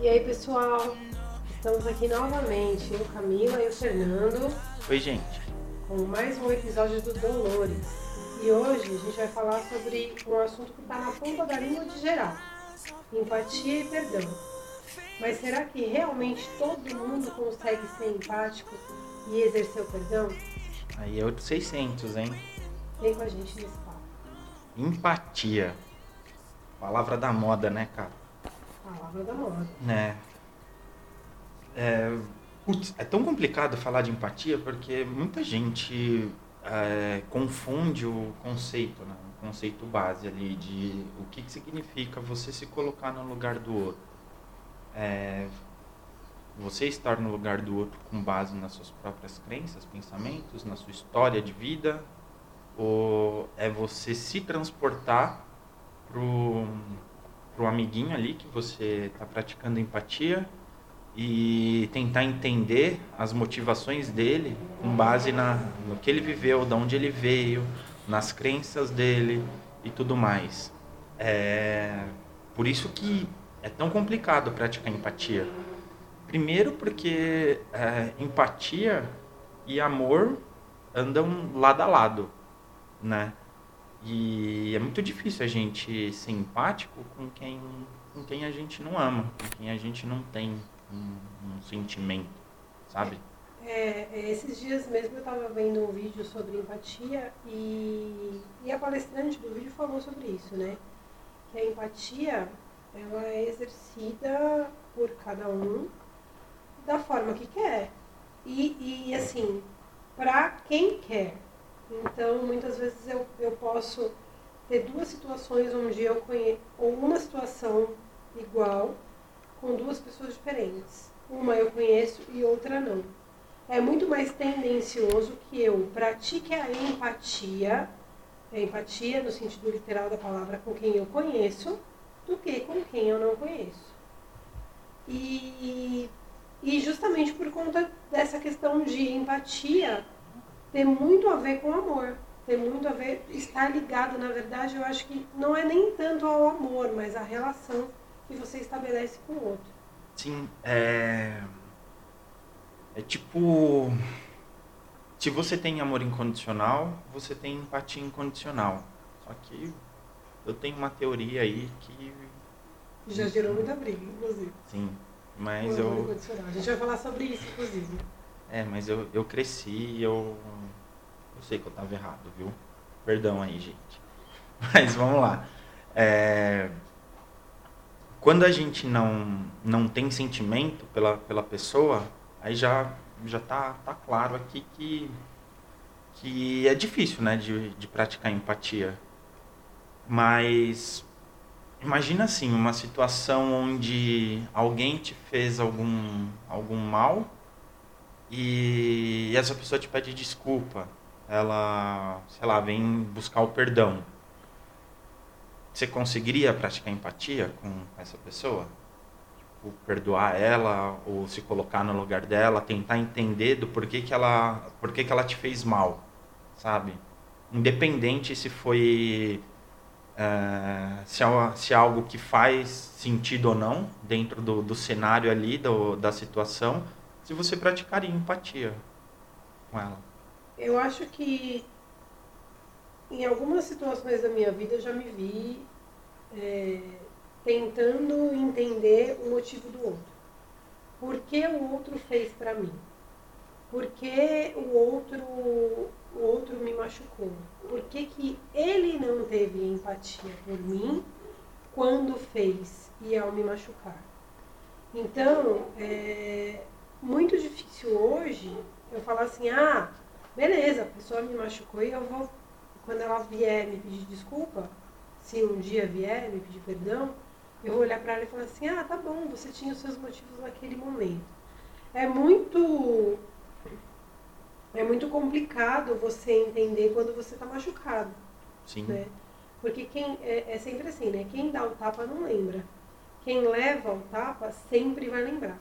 E aí, pessoal? Estamos aqui novamente, eu, Camila e o Fernando. Oi, gente. Com mais um episódio do Dolores. E hoje a gente vai falar sobre um assunto que está na ponta da língua de geral: empatia e perdão. Mas será que realmente todo mundo consegue ser empático e exercer o perdão? Aí é outro 600, hein? Vem com a gente nesse papo. Empatia. Palavra da moda, né, cara? Palavra da moda. Né? É, putz, é tão complicado falar de empatia porque muita gente é, confunde o conceito, né? o conceito base ali de o que, que significa você se colocar no lugar do outro. É, você estar no lugar do outro com base nas suas próprias crenças, pensamentos, na sua história de vida, ou é você se transportar pro, pro amiguinho ali que você está praticando empatia e tentar entender as motivações dele com base na, no que ele viveu, de onde ele veio, nas crenças dele e tudo mais. É por isso que é tão complicado praticar empatia. Primeiro porque é, empatia e amor andam lado a lado, né? E é muito difícil a gente ser empático com quem, com quem a gente não ama, com quem a gente não tem um, um sentimento, sabe? É, é esses dias mesmo eu estava vendo um vídeo sobre empatia e, e a palestrante do vídeo falou sobre isso, né? Que a empatia ela é exercida por cada um da forma que quer. E, e assim, para quem quer. Então, muitas vezes eu, eu posso ter duas situações onde eu conheço, ou uma situação igual, com duas pessoas diferentes. Uma eu conheço e outra não. É muito mais tendencioso que eu pratique a empatia, a empatia no sentido literal da palavra, com quem eu conheço, do que com quem eu não conheço. E, e justamente por conta dessa questão de empatia ter muito a ver com amor, ter muito a ver, estar ligado, na verdade, eu acho que não é nem tanto ao amor, mas à relação que você estabelece com o outro. Sim, é. É tipo. Se você tem amor incondicional, você tem empatia incondicional. Só que eu tenho uma teoria aí que. Já gerou muita briga, inclusive. Sim, mas eu. A gente vai falar sobre isso, inclusive. É, mas eu, eu cresci eu. Eu sei que eu tava errado, viu? Perdão aí, gente. Mas vamos lá. É, quando a gente não, não tem sentimento pela, pela pessoa, aí já, já tá, tá claro aqui que, que é difícil né, de, de praticar empatia. Mas imagina assim, uma situação onde alguém te fez algum, algum mal e essa pessoa te pede desculpa. Ela, sei lá, vem buscar o perdão você conseguiria praticar empatia com essa pessoa? Tipo, perdoar ela ou se colocar no lugar dela, tentar entender do porquê que ela, porquê que ela te fez mal, sabe? Independente se foi é, se, é, se é algo que faz sentido ou não dentro do, do cenário ali, do, da situação, se você praticaria empatia com ela. Eu acho que em algumas situações da minha vida eu já me vi é, tentando entender o motivo do outro. Por que o outro fez para mim? Por que o outro, o outro me machucou? Por que, que ele não teve empatia por mim quando fez e ao me machucar? Então, é muito difícil hoje eu falar assim, ah, beleza, a pessoa me machucou e eu vou quando ela vier me pedir desculpa, se um dia vier me pedir perdão, eu vou olhar para ela e falar assim: ah, tá bom, você tinha os seus motivos naquele momento. É muito. É muito complicado você entender quando você está machucado. Sim. Né? Porque quem é, é, sempre assim, né? Quem dá o tapa não lembra. Quem leva o tapa sempre vai lembrar.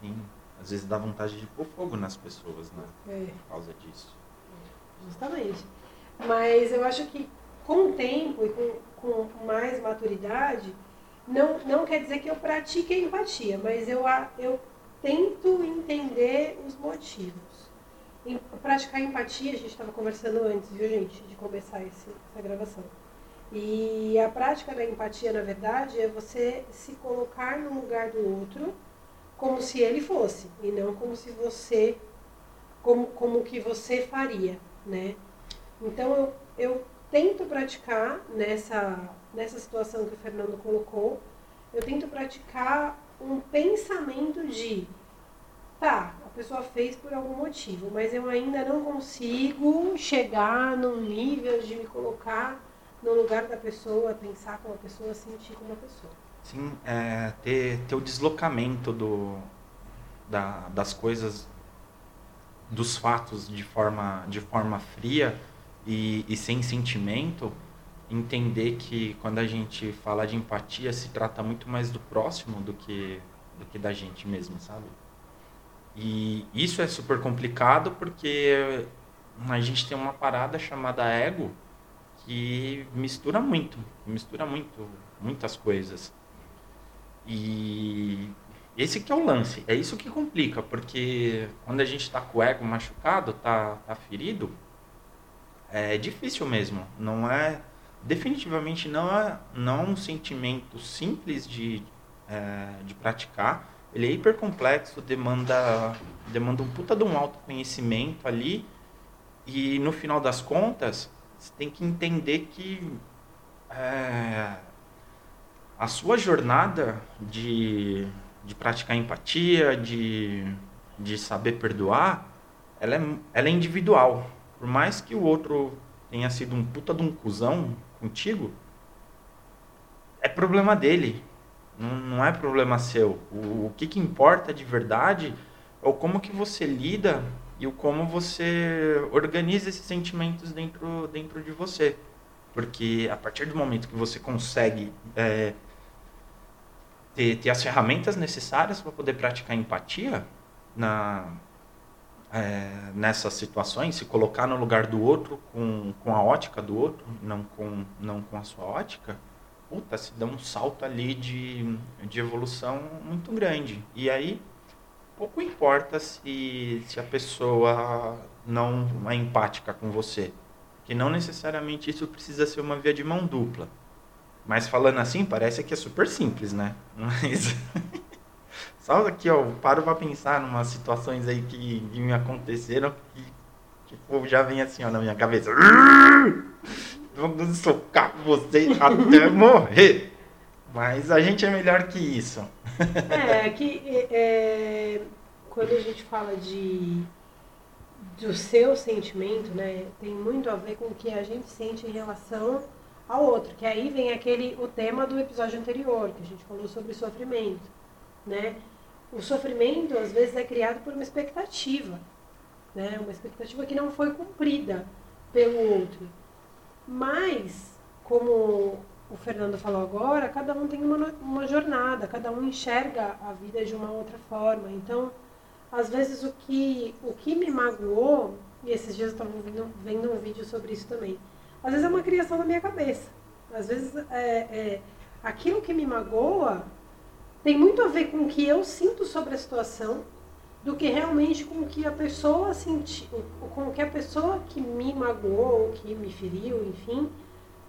Sim. às vezes dá vontade de pôr fogo nas pessoas, né? É. Por causa disso. Justamente. Mas eu acho que com o tempo e com, com mais maturidade, não, não quer dizer que eu pratique a empatia, mas eu, eu tento entender os motivos. Praticar empatia, a gente estava conversando antes, viu, gente, de começar esse, essa gravação. E a prática da empatia, na verdade, é você se colocar no lugar do outro como se ele fosse, e não como se você, como, como que você faria, né? Então, eu, eu tento praticar nessa, nessa situação que o Fernando colocou, eu tento praticar um pensamento de, tá, pessoa fez por algum motivo, mas eu ainda não consigo chegar num nível de me colocar no lugar da pessoa, pensar como a pessoa, sentir como a pessoa. Sim, é, ter, ter o deslocamento do, da, das coisas, dos fatos de forma, de forma fria e, e sem sentimento, entender que quando a gente fala de empatia se trata muito mais do próximo do que, do que da gente mesmo, sabe? E isso é super complicado porque a gente tem uma parada chamada ego que mistura muito, mistura muito, muitas coisas. E esse que é o lance, é isso que complica, porque quando a gente está com o ego machucado, tá, tá ferido, é difícil mesmo. Não é, definitivamente não é, não é um sentimento simples de, é, de praticar. Ele é hiper complexo, demanda, demanda um puta de um autoconhecimento ali. E no final das contas, você tem que entender que é, a sua jornada de, de praticar empatia, de, de saber perdoar, ela é, ela é individual. Por mais que o outro tenha sido um puta de um cuzão contigo, é problema dele. Não, não é problema seu. O, o que, que importa de verdade é o como que você lida e o como você organiza esses sentimentos dentro, dentro de você. Porque a partir do momento que você consegue é, ter, ter as ferramentas necessárias para poder praticar empatia na, é, nessas situações, se colocar no lugar do outro com, com a ótica do outro, não com, não com a sua ótica, puta, se dá um salto ali de, de evolução muito grande. E aí pouco importa se, se a pessoa não é empática com você. Que não necessariamente isso precisa ser uma via de mão dupla. Mas falando assim, parece que é super simples, né? Mas. Só aqui, ó, paro pra pensar em umas situações aí que, que me aconteceram que, tipo, já vem assim, ó, na minha cabeça. Vamos socar você até morrer. Mas a gente é melhor que isso. É, que é, quando a gente fala de do seu sentimento, né, tem muito a ver com o que a gente sente em relação ao outro, que aí vem aquele o tema do episódio anterior, que a gente falou sobre sofrimento, né? O sofrimento às vezes é criado por uma expectativa, né? Uma expectativa que não foi cumprida pelo outro. Mas como o Fernando falou agora, cada um tem uma, uma jornada, cada um enxerga a vida de uma outra forma. Então, às vezes o que, o que me magoou, e esses dias eu estava vendo, vendo um vídeo sobre isso também, às vezes é uma criação da minha cabeça. Às vezes é, é, aquilo que me magoa tem muito a ver com o que eu sinto sobre a situação do que realmente com o que a pessoa sentiu, com que a pessoa que me magoou, que me feriu, enfim,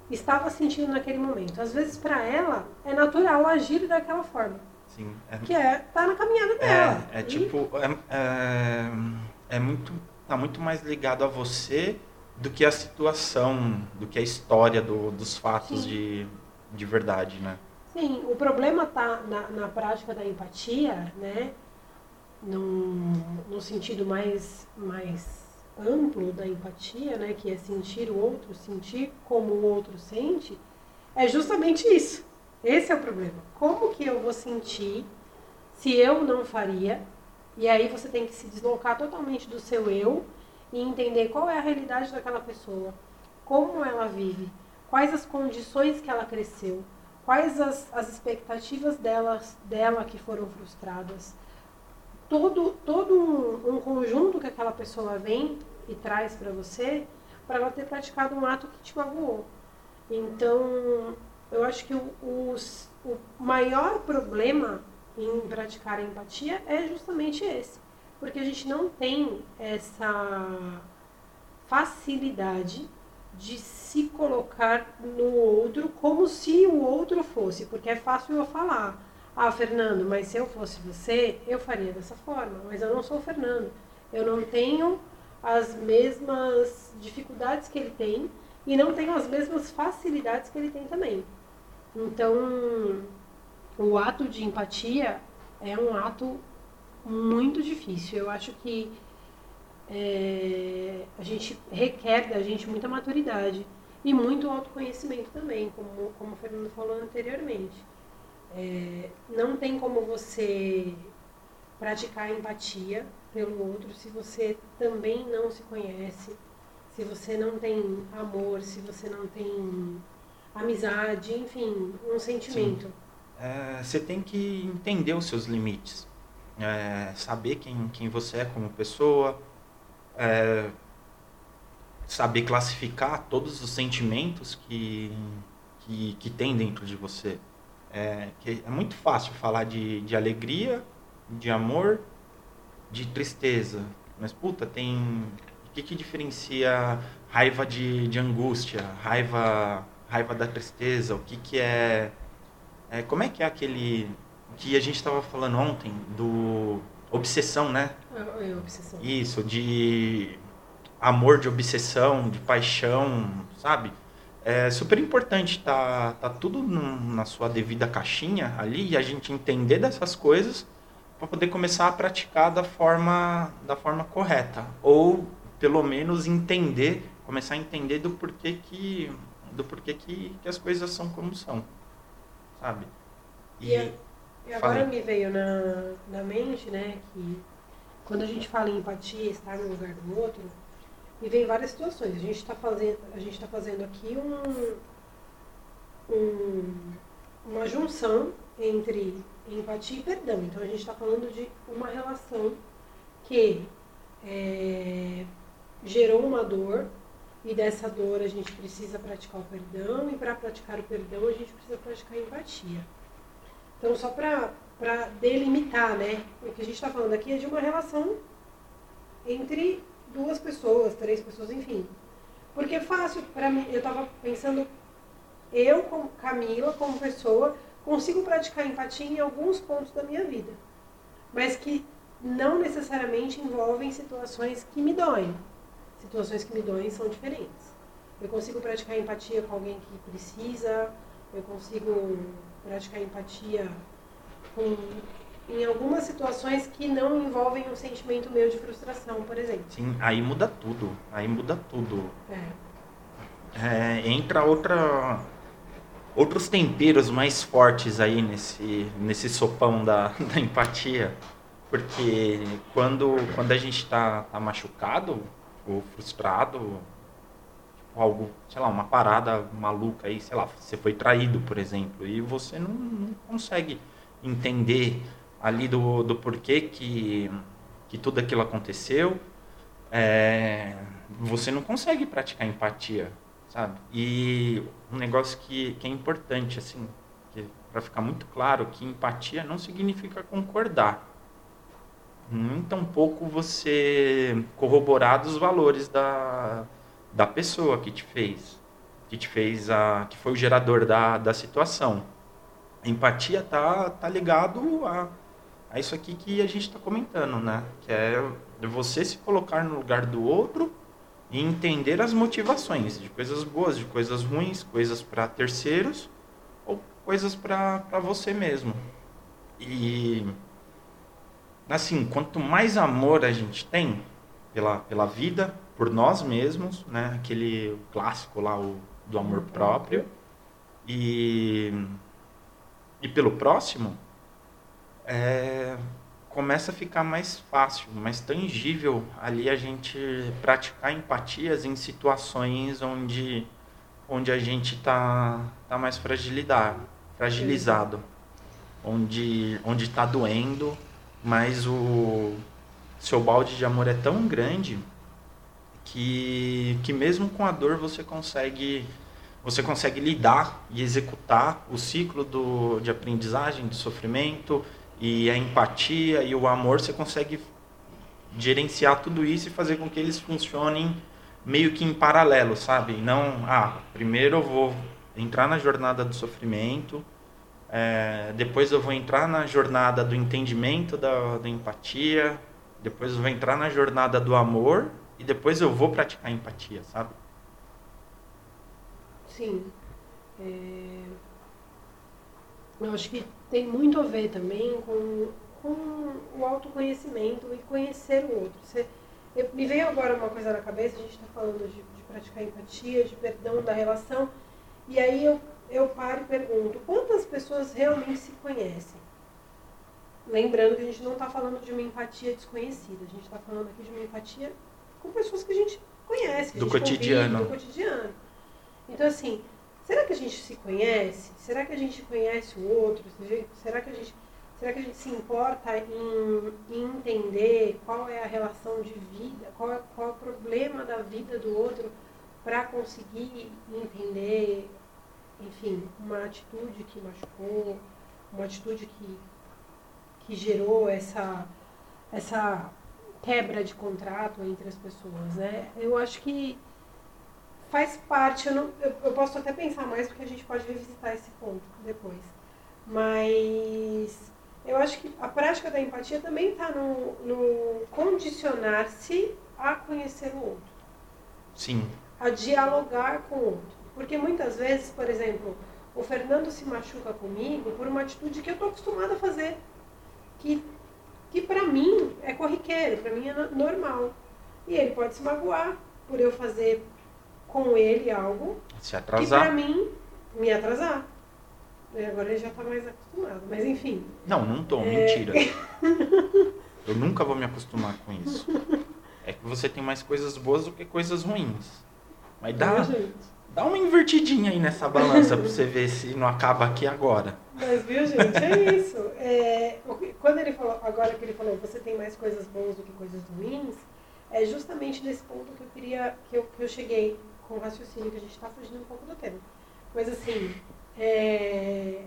estava sentindo naquele momento. Às vezes, para ela, é natural agir daquela forma. Sim. É, que é tá na caminhada dela. É, é e... tipo, é, é, é, muito, tá muito mais ligado a você do que a situação, do que a história do, dos fatos de, de verdade, né? Sim, o problema tá na, na prática da empatia, né? Num, no sentido mais, mais amplo da empatia, né, que é sentir o outro, sentir como o outro sente, é justamente isso. Esse é o problema. Como que eu vou sentir se eu não faria? E aí você tem que se deslocar totalmente do seu eu e entender qual é a realidade daquela pessoa, como ela vive, quais as condições que ela cresceu, quais as, as expectativas delas, dela que foram frustradas, todo, todo um, um conjunto que aquela pessoa vem e traz para você para ela ter praticado um ato que te magoou. Então, eu acho que o, o, o maior problema em praticar a empatia é justamente esse. Porque a gente não tem essa facilidade de se colocar no outro como se o outro fosse, porque é fácil eu falar, ah, Fernando, mas se eu fosse você, eu faria dessa forma, mas eu não sou o Fernando. Eu não tenho as mesmas dificuldades que ele tem e não tenho as mesmas facilidades que ele tem também. Então, o ato de empatia é um ato muito difícil. Eu acho que é, a gente requer da gente muita maturidade e muito autoconhecimento também, como, como o Fernando falou anteriormente. É, não tem como você praticar empatia pelo outro se você também não se conhece, se você não tem amor, se você não tem amizade, enfim, um sentimento. É, você tem que entender os seus limites, é, saber quem, quem você é como pessoa, é, saber classificar todos os sentimentos que, que, que tem dentro de você. É, é muito fácil falar de, de alegria, de amor, de tristeza. Mas, puta, tem. O que, que diferencia raiva de, de angústia, raiva, raiva da tristeza? O que, que é, é. Como é que é aquele. que a gente estava falando ontem, do obsessão, né? É, é, obsessão. Isso, de amor, de obsessão, de paixão, sabe? É super importante tá, tá tudo no, na sua devida caixinha ali e a gente entender dessas coisas para poder começar a praticar da forma, da forma correta. Ou pelo menos entender, começar a entender do porquê que, do porquê que, que as coisas são como são. Sabe? E, e e agora Falei. me veio na, na mente, né, que quando a gente fala em empatia, estar no lugar do outro, me vem várias situações. A gente está fazendo, a gente tá fazendo aqui um, um, uma junção entre empatia e perdão. Então a gente está falando de uma relação que é, gerou uma dor e dessa dor a gente precisa praticar o perdão e para praticar o perdão a gente precisa praticar a empatia. Então, só para delimitar, né? O que a gente está falando aqui é de uma relação entre duas pessoas, três pessoas, enfim. Porque é fácil para mim, eu estava pensando, eu como Camila, como pessoa, consigo praticar empatia em alguns pontos da minha vida, mas que não necessariamente envolvem situações que me doem. Situações que me doem são diferentes. Eu consigo praticar empatia com alguém que precisa, eu consigo praticar empatia com, em algumas situações que não envolvem um sentimento meu de frustração, por exemplo. Sim, aí muda tudo. Aí muda tudo. É. É, entra outra outros temperos mais fortes aí nesse nesse sopão da, da empatia porque quando quando a gente está tá machucado ou frustrado algo, sei lá, uma parada maluca aí, sei lá, você foi traído, por exemplo, e você não, não consegue entender ali do, do porquê que, que tudo aquilo aconteceu, é, você não consegue praticar empatia, sabe? E um negócio que, que é importante, assim, para ficar muito claro, que empatia não significa concordar. Nem tampouco você corroborar dos valores da, da pessoa que te fez, que te fez a, que foi o gerador da, da situação. A empatia tá tá ligado a, a isso aqui que a gente está comentando, né? Que é você se colocar no lugar do outro e entender as motivações de coisas boas, de coisas ruins, coisas para terceiros ou coisas para você mesmo. E assim, quanto mais amor a gente tem pela, pela vida, por nós mesmos, né? Aquele clássico lá, o, do amor próprio. E, e pelo próximo, é, começa a ficar mais fácil, mais tangível ali a gente praticar empatias em situações onde, onde a gente está tá mais fragilizado, onde onde está doendo mas o seu balde de amor é tão grande que, que mesmo com a dor você consegue você consegue lidar e executar o ciclo do, de aprendizagem, de sofrimento e a empatia e o amor, você consegue gerenciar tudo isso e fazer com que eles funcionem meio que em paralelo, sabe? Não, ah, primeiro eu vou entrar na jornada do sofrimento, é, depois eu vou entrar na jornada do entendimento, da, da empatia, depois eu vou entrar na jornada do amor e depois eu vou praticar empatia, sabe? Sim. É... Eu acho que tem muito a ver também com, com o autoconhecimento e conhecer o outro. Você, eu, me veio agora uma coisa na cabeça, a gente está falando de, de, praticar empatia, de perdão da relação, e aí eu, eu paro e pergunto, quantas pessoas realmente se conhecem? Lembrando que a gente não está falando de uma empatia desconhecida, a gente está falando aqui de uma empatia com pessoas que a gente conhece, do cotidiano. Convive, do cotidiano. Então, assim, será que a gente se conhece? Será que a gente conhece o outro? Será que a gente, será que a gente se importa em, em entender qual é a relação de vida, qual é, qual é o problema da vida do outro para conseguir entender, enfim, uma atitude que machucou, uma atitude que, que gerou essa, essa quebra de contrato entre as pessoas, né? Eu acho que faz parte, eu, não, eu, eu, posso até pensar mais porque a gente pode revisitar esse ponto depois. Mas eu acho que a prática da empatia também está no, no condicionar-se a conhecer o outro. Sim. A dialogar com o outro. Porque muitas vezes, por exemplo, o Fernando se machuca comigo por uma atitude que eu estou acostumada a fazer. Que, que para mim é corriqueiro, para mim é normal. E ele pode se magoar por eu fazer com ele algo Se atrasar. que pra mim me atrasar. E agora ele já tá mais acostumado, mas enfim. Não, não tô, é... mentira. Eu nunca vou me acostumar com isso. É que você tem mais coisas boas do que coisas ruins. Mas dá, dá uma invertidinha aí nessa balança pra você ver se não acaba aqui agora. Mas viu, gente, é isso. É, quando ele falou, agora que ele falou, você tem mais coisas boas do que coisas ruins, é justamente nesse ponto que eu queria, que eu, que eu cheguei com o raciocínio que a gente está fugindo um pouco do tema. Mas assim, é,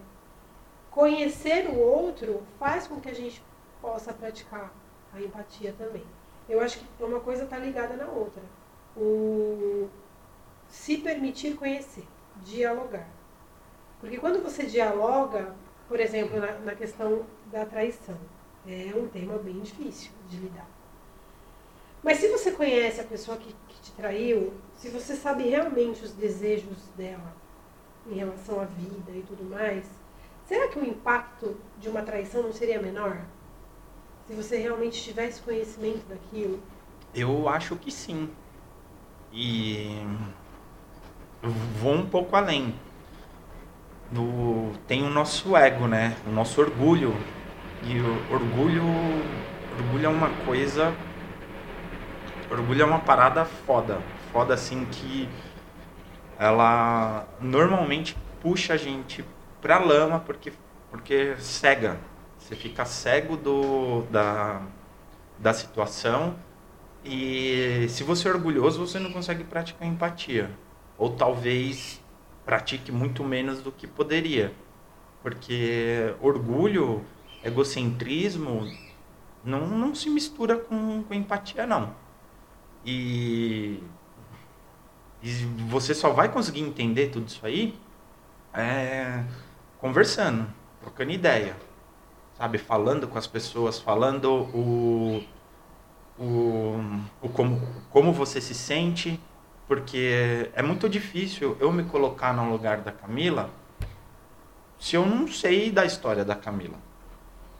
conhecer o outro faz com que a gente possa praticar a empatia também. Eu acho que uma coisa está ligada na outra. O se permitir conhecer, dialogar. Porque quando você dialoga, por exemplo, na, na questão da traição, é um tema bem difícil de lidar. Mas se você conhece a pessoa que, que te traiu, se você sabe realmente os desejos dela em relação à vida e tudo mais, será que o impacto de uma traição não seria menor? Se você realmente tivesse conhecimento daquilo? Eu acho que sim. E vou um pouco além. Tem o nosso ego, né? O nosso orgulho. E o orgulho, orgulho é uma coisa Orgulho é uma parada foda. Foda assim que ela normalmente puxa a gente pra lama porque, porque cega. Você fica cego do, da, da situação e se você é orgulhoso, você não consegue praticar empatia. Ou talvez pratique muito menos do que poderia. Porque orgulho, egocentrismo, não, não se mistura com, com empatia, não. E, e você só vai conseguir entender tudo isso aí é, conversando, trocando ideia, sabe? Falando com as pessoas, falando o, o, o como, como você se sente, porque é muito difícil eu me colocar no lugar da Camila se eu não sei da história da Camila.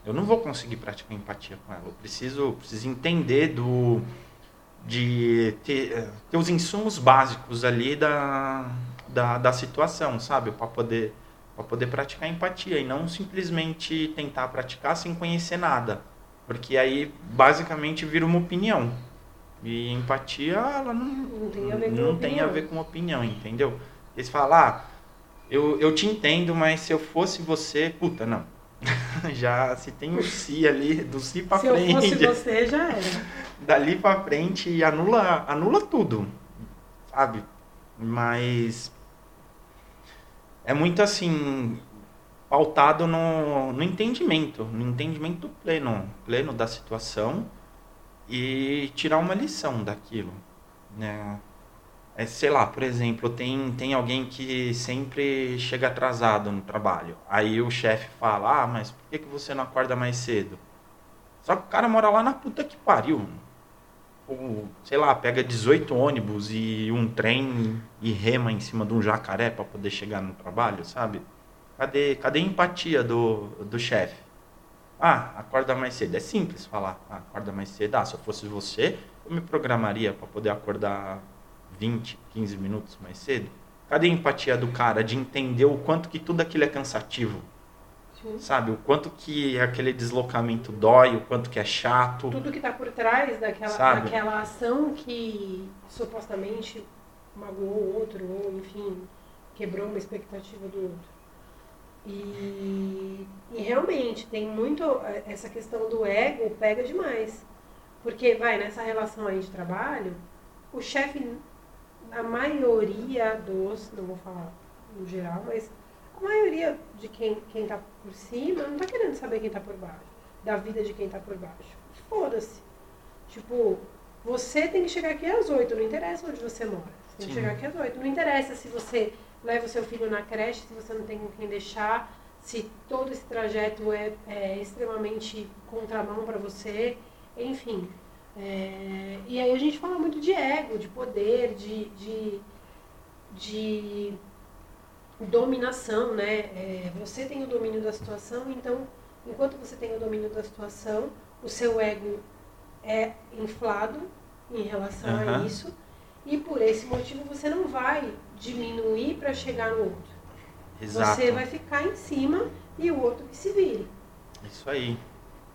Eu não vou conseguir praticar empatia com ela. Eu preciso, preciso entender do de ter, eh, ter os insumos básicos ali da, da, da situação, sabe? Para poder, poder praticar empatia e não simplesmente tentar praticar sem conhecer nada. Porque aí basicamente vira uma opinião. E empatia, ela não, não tem a ver com, não tem a ver com opinião, entendeu? Eles falam, ah, eu, eu te entendo, mas se eu fosse você, puta, não. já se tem o si ali, do si Se frente. eu fosse você, já era. Dali pra frente anula, anula tudo, sabe? Mas é muito assim, pautado no, no entendimento, no entendimento pleno, pleno da situação e tirar uma lição daquilo, né? É, sei lá, por exemplo, tem, tem alguém que sempre chega atrasado no trabalho. Aí o chefe fala, ah, mas por que, que você não acorda mais cedo? Só que o cara mora lá na puta que pariu. Ou, sei lá, pega 18 ônibus e um trem e rema em cima de um jacaré para poder chegar no trabalho, sabe? Cadê, cadê a empatia do, do chefe? Ah, acorda mais cedo. É simples falar, ah, acorda mais cedo. Ah, se eu fosse você, eu me programaria para poder acordar 20, 15 minutos mais cedo? Cadê a empatia do cara de entender o quanto que tudo aquilo é cansativo? Sim. Sabe? O quanto que aquele deslocamento dói, o quanto que é chato. Tudo que está por trás daquela, Sabe? daquela ação que supostamente magoou o outro, ou enfim, quebrou uma expectativa do outro. E, e realmente tem muito eh, essa questão do ego pega demais. Porque vai nessa relação aí de trabalho, o chefe, a maioria dos, não vou falar no geral, mas a maioria de quem, quem tá por cima não tá querendo saber quem tá por baixo, da vida de quem tá por baixo. Foda-se. Tipo, você tem que chegar aqui às oito, não interessa onde você mora. Você tem que Sim. chegar aqui às oito. Não interessa se você leva o seu filho na creche, se você não tem com quem deixar, se todo esse trajeto é, é extremamente contramão para você, enfim. É, e aí a gente fala muito de ego, de poder, de, de, de dominação, né? É, você tem o domínio da situação, então, enquanto você tem o domínio da situação, o seu ego é inflado em relação a Aham. isso, e por esse motivo você não vai diminuir para chegar no outro. Exato. Você vai ficar em cima e o outro que se vire. Isso aí.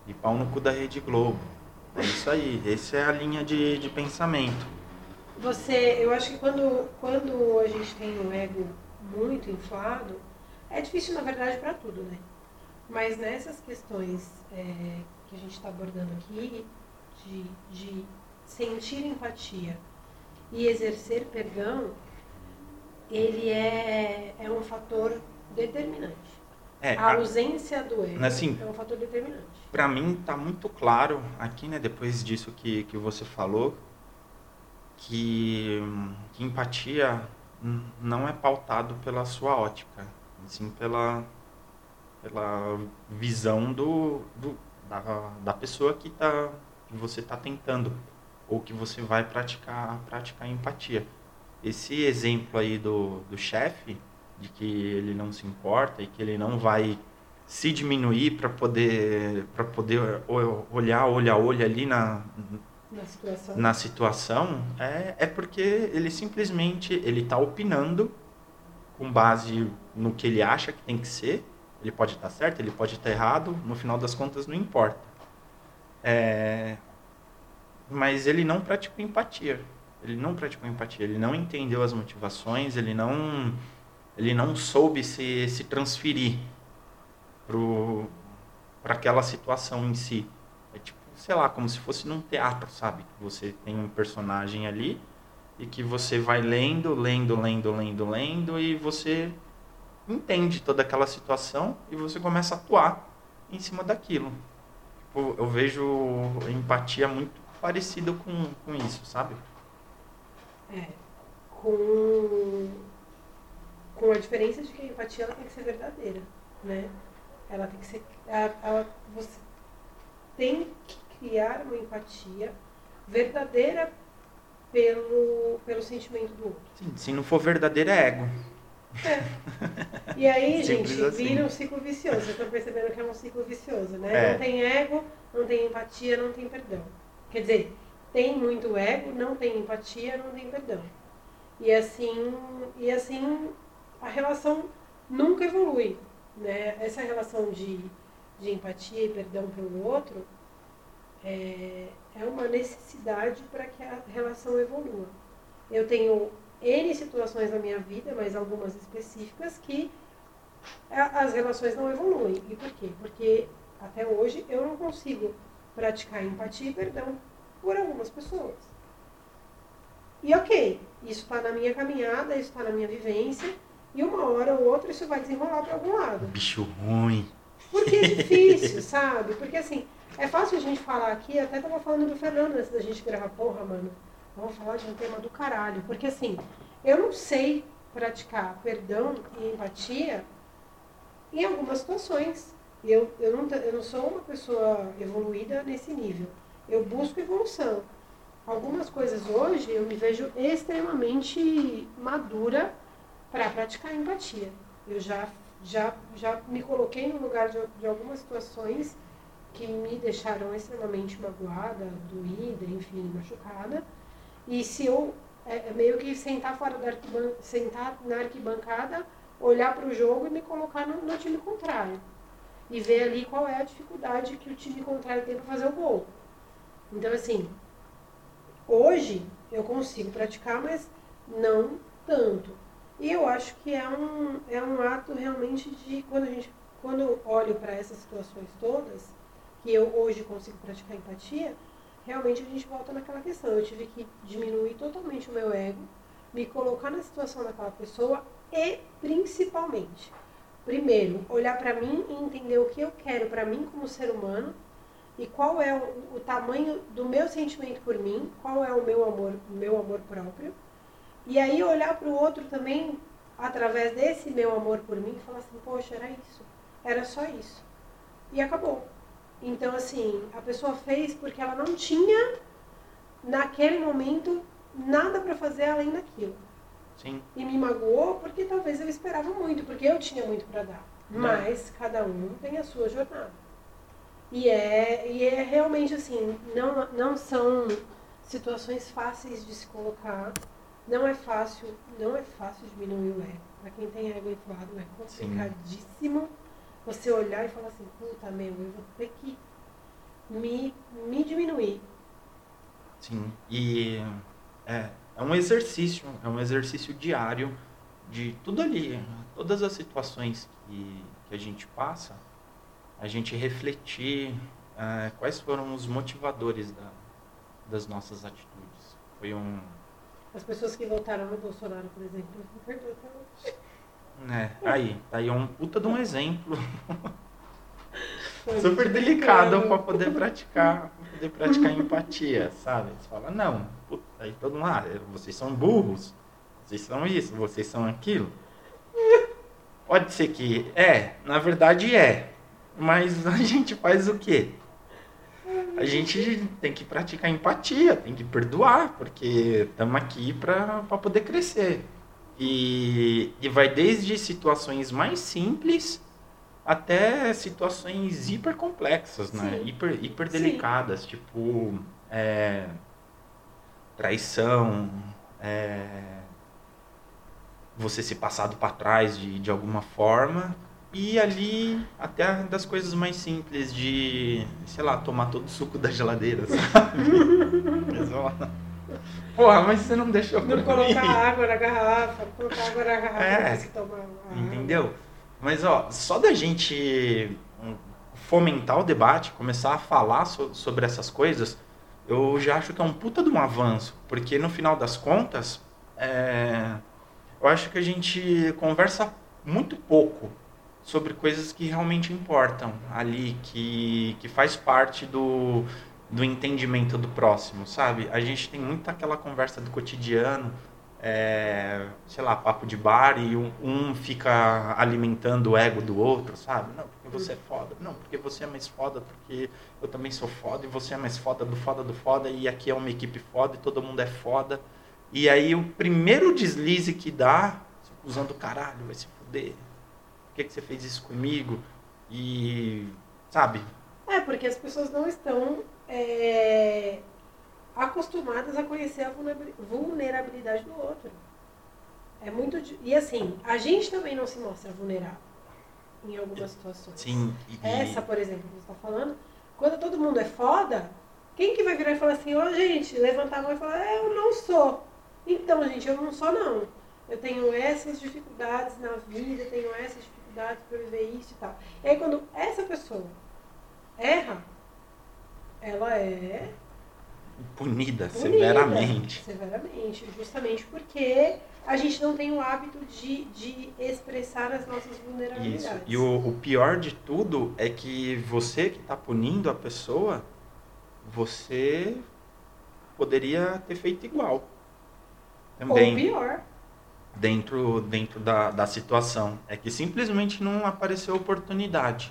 E pau no cu da Rede Globo. É isso aí. Essa é a linha de, de pensamento. Você, eu acho que quando, quando a gente tem o ego muito inflado, é difícil na verdade para tudo, né? Mas nessas questões é, que a gente está abordando aqui, de, de sentir empatia e exercer perdão, ele é, é um fator determinante. É, A ausência do ego Assim, é um fator determinante. Pra mim tá muito claro aqui, né, depois disso que, que você falou, que, que empatia não é pautado pela sua ótica, sim pela, pela visão do, do, da, da pessoa que, tá, que você está tentando ou que você vai praticar, praticar empatia. Esse exemplo aí do, do chefe, de que ele não se importa e que ele não vai se diminuir para poder para poder olhar olho a olho ali na, Na situação. na situação é, é porque ele simplesmente ele está opinando com base no que ele acha que tem que ser. Ele pode estar certo ele pode estar errado no final das contas não importa. É, mas ele não praticou empatia. Ele não praticou empatia ele não entendeu as motivações ele não ele não soube se, se transferir para aquela situação em si. É tipo, sei lá, como se fosse num teatro, sabe? Você tem um personagem ali e que você vai lendo, lendo, lendo, lendo, lendo e você entende toda aquela situação e você começa a atuar em cima daquilo. Tipo, eu vejo empatia muito parecido com, com isso, sabe? É. Com, com a diferença de que a empatia ela tem que ser verdadeira, né? Ela tem que ser. Ela, ela- você tem que criar uma empatia verdadeira pelo, pelo sentimento do outro. Sim, se não for verdadeiro é ego. É. E aí, Simples gente, assim. vira um ciclo vicioso. Eu tô percebendo que é um ciclo vicioso, né? É. Não tem ego, não tem empatia, não tem perdão. Quer dizer, tem muito ego, não tem empatia, não tem perdão. E assim, e assim a relação nunca evolui. Né? Essa relação de, de empatia e perdão pelo outro é, é uma necessidade para que a relação evolua. Eu tenho N situações na minha vida, mas algumas específicas, que as relações não evoluem. E por quê? Porque até hoje eu não consigo praticar empatia e perdão por algumas pessoas. E ok, isso está na minha caminhada, isso está na minha vivência, e uma hora ou outra isso vai desenrolar para algum lado. Bicho ruim. Porque é difícil, sabe? Porque assim, é fácil a gente falar aqui, até tava falando do Fernando antes da gente gravar, porra, mano, vamos falar de um tema do caralho. Porque assim, eu não sei praticar perdão e empatia em algumas situações. Eu, eu, não, eu não sou uma pessoa evoluída nesse nível. Eu busco evolução. Algumas coisas hoje eu me vejo extremamente madura para praticar empatia. Eu já, já, já me coloquei no lugar de, de algumas situações que me deixaram extremamente magoada, doída, enfim, machucada. E se eu é, é meio que sentar fora da arquiban sentar na arquibancada, olhar para o jogo e me colocar no, no, time contrário. E ver ali qual é a dificuldade que o time contrário tem para fazer o gol. Então, assim, hoje eu consigo praticar, mas não tanto. E eu acho que é um, é um ato realmente de quando a gente quando eu olho para essas situações todas, que eu hoje consigo praticar empatia, realmente a gente volta naquela questão. Eu tive que diminuir totalmente o meu ego, me colocar na situação daquela pessoa e, principalmente, primeiro, olhar para mim e entender o que eu quero para mim como ser humano e qual é o, o, tamanho do meu sentimento por mim, qual é o meu amor, meu amor próprio. E aí olhar para o outro também através desse meu amor por mim e falar assim, poxa, era isso, era só isso. E acabou. Então, assim, a pessoa fez porque ela não tinha, naquele momento, nada para fazer além daquilo. Sim. E me magoou porque talvez eu esperava muito, porque eu tinha muito para dar. Mas cada um tem a sua jornada. E é, e é realmente assim, não, não são situações fáceis de se colocar. Não é fácil, não é fácil diminuir o ego. Para quem tem ego inflado é complicadíssimo. Sim você olhar e falar assim, puta meu, eu vou ter que me, me diminuir. Sim, e é, é um exercício, é um exercício diário de tudo ali, todas as situações que, que a gente passa, a gente refletir é, quais foram os motivadores da, das nossas atitudes. Foi um. As pessoas que votaram no Bolsonaro, por exemplo, me perdoam até hoje. É, aí, aí é um puta de um exemplo. Super delicado para poder praticar, pra poder praticar empatia, sabe? Você fala, não, puta, aí todo mundo, ah, vocês são burros, vocês são isso, vocês são aquilo. Pode ser que é, na verdade é, mas a gente faz o quê? A gente tem que praticar empatia, tem que perdoar, porque estamos aqui para poder crescer. E, e vai desde situações mais simples até situações hiper complexas, né? Hiper, hiper delicadas, Sim. tipo é, traição, é, você ser passado para trás de, de alguma forma e ali até das coisas mais simples de, sei lá, tomar todo o suco da geladeira, sabe? Porra, mas você não deixou Não colocar água na garrafa, colocar água na garrafa é, você tomar Entendeu? Mas, ó, só da gente hum, fomentar o debate, começar a falar so, sobre essas coisas, eu já acho que é um puta de um avanço. Porque, no final das contas, é, eu acho que a gente conversa muito pouco sobre coisas que realmente importam ali, que, que faz parte do, do entendimento do próximo, sabe? A gente tem muito aquela conversa do cotidiano, é, sei lá, papo de bar e um, um, fica alimentando o ego do outro, sabe? Não, porque você é foda. Não, porque você é mais foda, porque eu também sou foda e você é mais foda do foda do foda e aqui é uma equipe foda e todo mundo é foda. E aí o primeiro deslize que dá, usando caralho, vai se fuder. Que, que você fez isso comigo? E, sabe? É, porque as pessoas não estão é, acostumadas a conhecer a vulnerabilidade do outro. É muito. E assim, a gente também não se mostra vulnerável em algumas situações. Sim. E... Essa, por exemplo, que você está falando, quando todo mundo é foda, quem que vai virar e falar assim, ô oh, gente, levantar a mão e falar, é, eu não sou. Então, gente, eu não sou não. Eu tenho essas dificuldades na vida, tenho essas dificuldades para viver isso e tal. E aí quando essa pessoa erra, ela é punida, punida severamente. Severamente, justamente porque a gente não tem o hábito de, de expressar as nossas vulnerabilidades. Isso. E o, o pior de tudo é que você que está punindo a pessoa, você poderia ter feito igual. Também. Ou pior. Dentro, dentro da, da situação. É que simplesmente não apareceu oportunidade.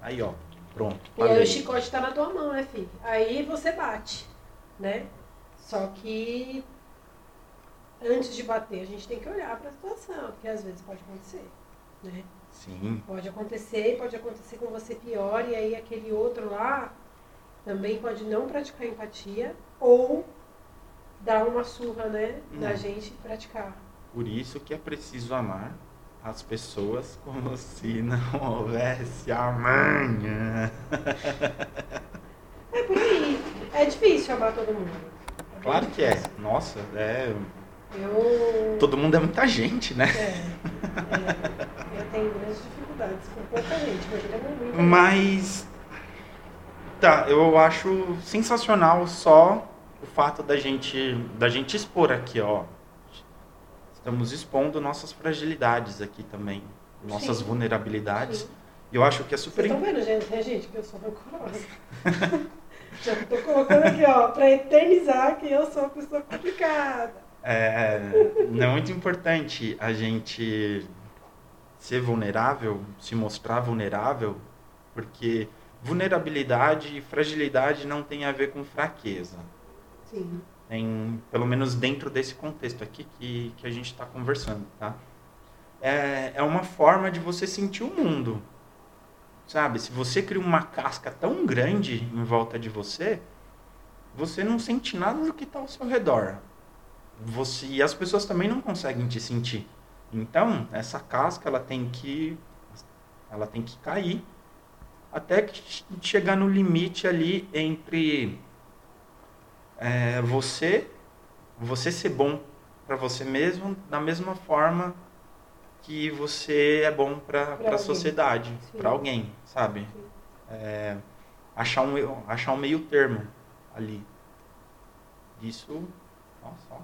Aí, ó, pronto. E aí o chicote está na tua mão, né, filho? Aí você bate, né? Só que antes de bater, a gente tem que olhar para a situação, porque às vezes pode acontecer, né? Sim. Pode acontecer, pode acontecer com você pior, e aí aquele outro lá também pode não praticar empatia ou dar uma surra, né, na gente praticar. Por isso que é preciso amar as pessoas como se não houvesse amanhã. É por aí. É difícil amar todo mundo. É claro que é. Nossa, é eu... Todo mundo é muita gente, né? É, é, eu tenho grandes dificuldades com pouca gente, mas é muito. Mas. Tá, eu acho sensacional só o fato da gente, da gente expor aqui, ó. Estamos expondo nossas fragilidades aqui também, nossas Sim. vulnerabilidades. Sim. E eu acho que é super. Vocês estão vendo, gente, né, gente, que eu sou rancorosa. Já estou colocando aqui, ó, para eternizar que eu sou uma pessoa complicada. É, não é muito importante a gente ser vulnerável, se mostrar vulnerável, porque vulnerabilidade e fragilidade não tem a ver com fraqueza. Sim. Em, pelo menos dentro desse contexto aqui que, que a gente está conversando, tá? É, é uma forma de você sentir o mundo, sabe? Se você cria uma casca tão grande em volta de você, você não sente nada do que está ao seu redor você e as pessoas também não conseguem te sentir. Então, essa casca ela tem que ela tem que cair até que chegar no limite ali entre é, você você ser bom para você mesmo da mesma forma que você é bom para a sociedade, para alguém, sabe? É, achar um achar um meio termo ali. Isso, nossa,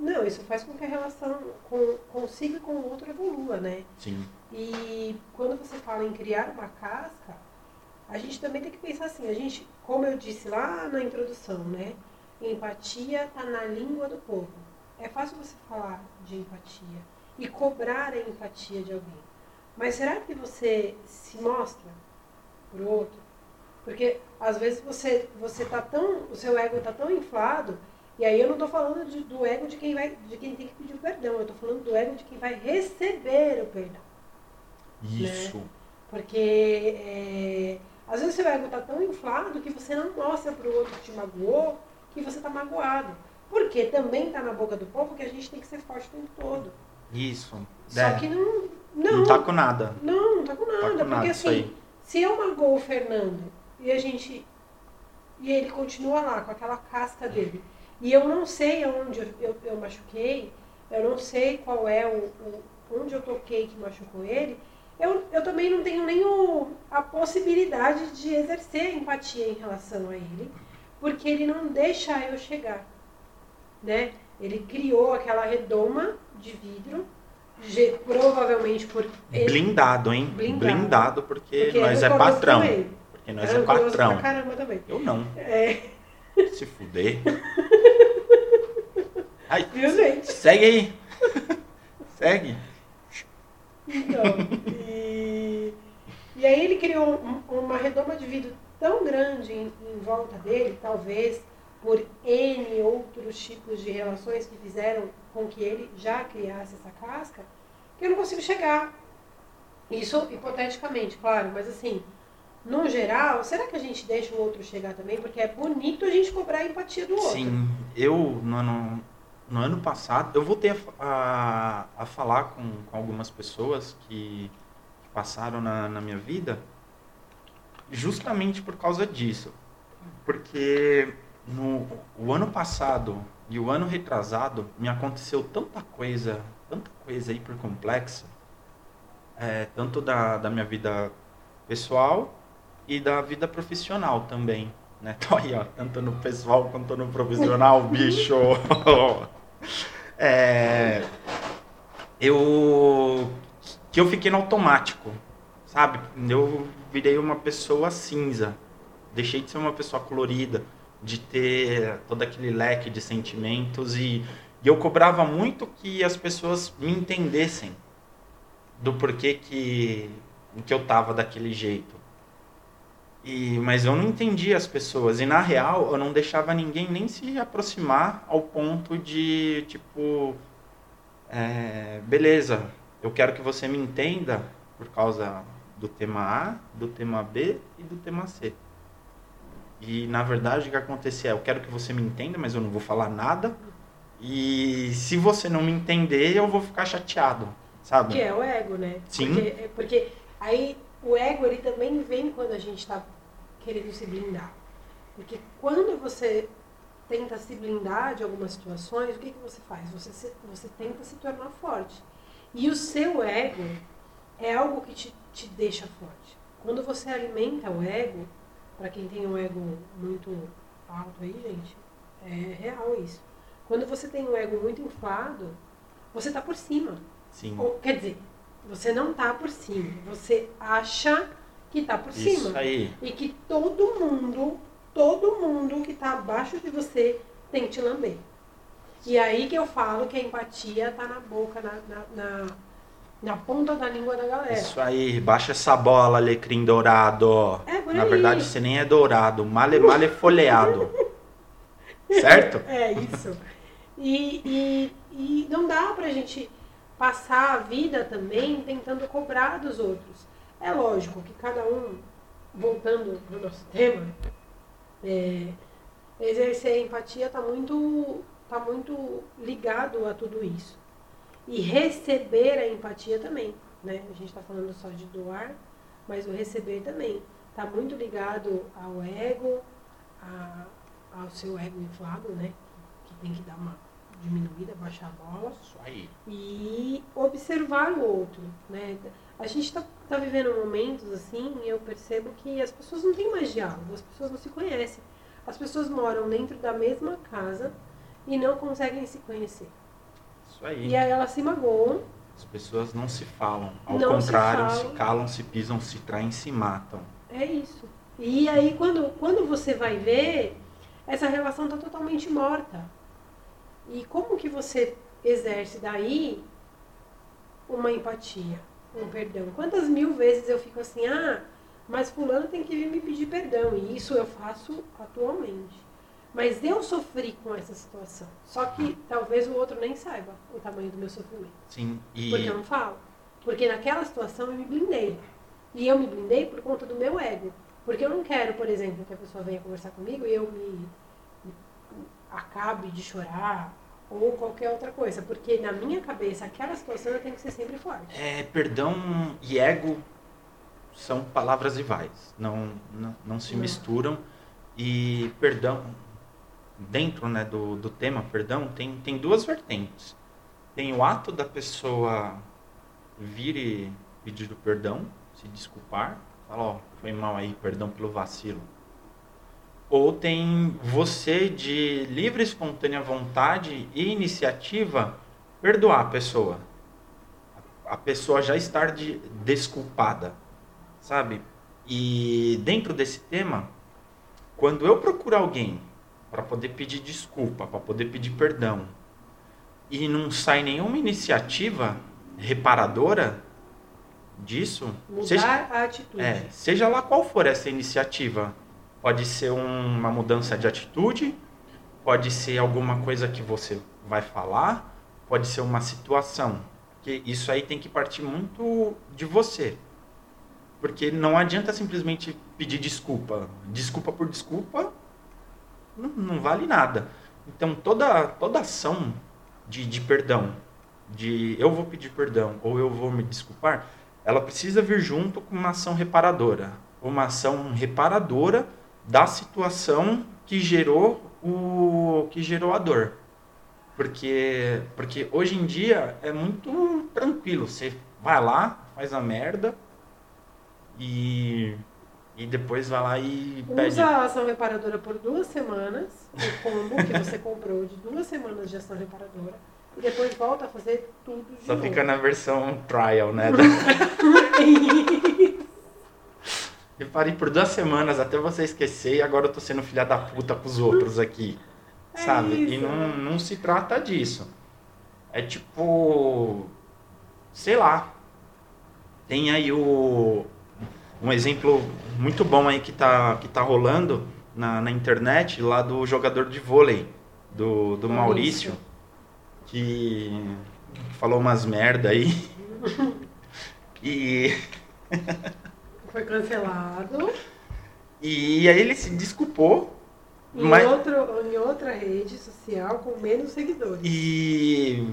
não, isso faz com que a relação com, consiga com o outro evolua, né? Sim. E quando você fala em criar uma casca, a gente também tem que pensar assim, a gente, como eu disse lá na introdução, né? Empatia está na língua do povo. É fácil você falar de empatia e cobrar a empatia de alguém. Mas será que você se mostra pro outro? Porque às vezes você você tá tão, o seu ego está tão inflado e aí eu não estou falando de, do ego de quem, vai, de quem tem que pedir o perdão, eu estou falando do ego de quem vai receber o perdão. Isso. Né? Porque é, às vezes seu ego está tão inflado que você não mostra para o outro que te magoou que você está magoado. Porque também está na boca do povo que a gente tem que ser forte o tempo todo. Isso. Só é. que não. Não, não tá com nada. Não, não tá com nada. Tá com porque nada, assim, se eu magoo o Fernando e a gente. E ele continua lá com aquela casca dele. E eu não sei onde eu, eu, machuquei, eu não sei qual é o, o, onde eu toquei que machucou ele. Eu, eu também não tenho nem o, a possibilidade de exercer empatia em relação a ele, porque ele não deixa eu chegar. Né? Ele criou aquela redoma de vidro, provavelmente por. Ele, blindado, hein? Blindado, blindado porque, porque, nós é patrão. Também. Porque nós é patrão. Caramba também. Eu não. É. Se fuder. Ai, Viu, gente? Segue aí. segue. Então, e, e aí ele criou uma redoma de vidro tão grande em, em volta dele, talvez por N outros tipos de relações que fizeram com que ele já criasse essa casca, que eu não consigo chegar. Isso hipoteticamente, claro, mas assim, no geral, será que a gente deixa o outro chegar também? Porque é bonito a gente cobrar a empatia do outro. Sim, eu no ano, no ano passado, eu voltei a, a, a falar com, com algumas pessoas que, que passaram na, na minha vida justamente por causa disso. Porque no o ano passado e o ano retrasado me aconteceu tanta coisa, tanta coisa hiper complexa é, tanto da, da minha vida pessoal e da vida profissional também. Né? Tô aí, ó, tanto no pessoal quanto no profissional, bicho. é, eu que eu fiquei no automático, sabe? Eu virei uma pessoa cinza. Deixei de ser uma pessoa colorida, de ter todo aquele leque de sentimentos e, e eu cobrava muito que as pessoas me entendessem do porquê que, que eu tava daquele jeito. E, mas eu não entendia as pessoas. E na real, eu não deixava ninguém nem se aproximar ao ponto de, tipo, é, beleza, eu quero que você me entenda por causa do tema A, do tema B e do tema C. E na verdade o que acontecia é, eu quero que você me entenda, mas eu não vou falar nada. E se você não me entender, eu vou ficar chateado, sabe? Que é o ego, né? Sim. Porque, é, porque aí o ego ele também vem quando a gente está querendo se blindar. Porque quando você tenta se blindar de algumas situações, o que, que você faz? Você, se, você tenta se tornar forte. E o seu ego é algo que te, te deixa forte. Quando você alimenta o ego, para quem tem um ego muito alto aí, gente, é real isso. Quando você tem um ego muito inflado, você está por cima. Sim. Ou, quer dizer, você não está por cima. Você acha que está por Isso cima. aí. E que todo mundo, todo mundo que está abaixo de você tem que te lamber. E aí que eu falo que a empatia tá na boca, na, na, na, na ponta da língua da galera. Isso aí, baixa essa bola, alecrim dourado. É, por Na aí. verdade, você nem é dourado, male male folheado. certo? É isso. E, e, e não dá pra gente passar a vida também tentando cobrar dos outros. É lógico que cada um, voltando pro nosso tema, é, exercer empatia está muito, tá muito ligado a tudo isso. E receber a empatia também. Né? A gente está falando só de doar, mas o receber também. Está muito ligado ao ego, a, ao seu ego inflado, né? Que tem que dar uma diminuída, baixar a bola Isso aí. e observar o outro, né? A gente está tá vivendo momentos assim, e eu percebo que as pessoas não têm mais diálogo, as pessoas não se conhecem. As pessoas moram dentro da mesma casa e não conseguem se conhecer. Isso aí. E aí elas se magoam, As pessoas não se falam. Ao Não se contrário, se, falam. calam, se pisam, se traem, se matam. é isso. E aí quando, quando você vai ver, essa relação está totalmente morta. E como que você exerce daí uma empatia, um perdão? Quantas mil vezes eu fico assim, ah, mas fulano tem que vir me pedir perdão. E isso eu faço atualmente. Mas eu sofri com essa situação. Só que talvez o outro nem saiba o tamanho do meu sofrimento. Sim. E Porque eu não falo. Porque naquela situação eu me blindei. E eu me blindei por conta do meu ego. Porque eu não quero, por exemplo, que a pessoa venha conversar comigo e eu me, acabe de chorar ou qualquer outra coisa. Porque na minha cabeça, aquela situação eu tenho que ser sempre forte. é, perdão e ego são palavras rivais. Não, não, não se Não. misturam. E perdão, dentro né, do, do tema perdão, tem, tem duas vertentes. Tem o ato da pessoa vir e pedir o perdão, se desculpar, falar, ó, foi mal aí, perdão pelo vacilo. Ou tem você de livre, espontânea vontade e iniciativa perdoar a pessoa. A pessoa já estar de, desculpada, sabe? E dentro desse tema, quando eu procuro alguém para poder pedir desculpa, para poder pedir perdão, e não sai nenhuma iniciativa reparadora disso, Mudar seja, a atitude. é, seja lá qual for essa iniciativa, pode ser um- uma mudança de atitude, pode ser alguma coisa que você vai falar, pode ser uma situação, que isso aí tem que partir muito de você. Porque não adianta simplesmente pedir desculpa. Desculpa por desculpa não, vale nada. Então toda, toda ação de, de perdão, de eu vou pedir perdão ou eu vou me desculpar, ela precisa vir junto com uma ação reparadora. Uma ação reparadora da situação que gerou o que gerou a dor. Porque, porque hoje em dia é muito tranquilo você vai lá, faz a merda e, e depois vai lá e Usa pede. a ação reparadora por duas semanas, o combo que você comprou de duas semanas de ação reparadora, e depois volta a fazer tudo de Só novo. fica na versão trial, né? Eu parei por duas semanas até você esquecer e agora eu tô sendo filha da puta com os outros aqui. É sabe? E isso. não, não se trata disso. É tipo. Sei lá. Tem aí o. Um exemplo muito bom aí que tá, que tá rolando na, na internet lá do jogador de vôlei, do, do Maurício, que falou umas merda aí. e. Foi cancelado. E aí ele se desculpou Em, Mas- outro, em outra rede social com menos seguidores. e,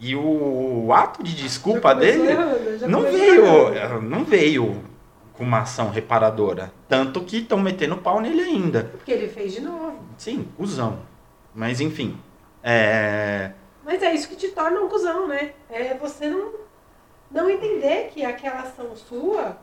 e o ato de desculpa dele errando, não veio, errando. não veio com uma ação reparadora. Tanto que estão metendo pau nele ainda. Porque ele fez de novo. Sim, cuzão. Mas enfim. É. Mas é isso que te torna um cuzão, né? É você não, não entender que aquela ação sua,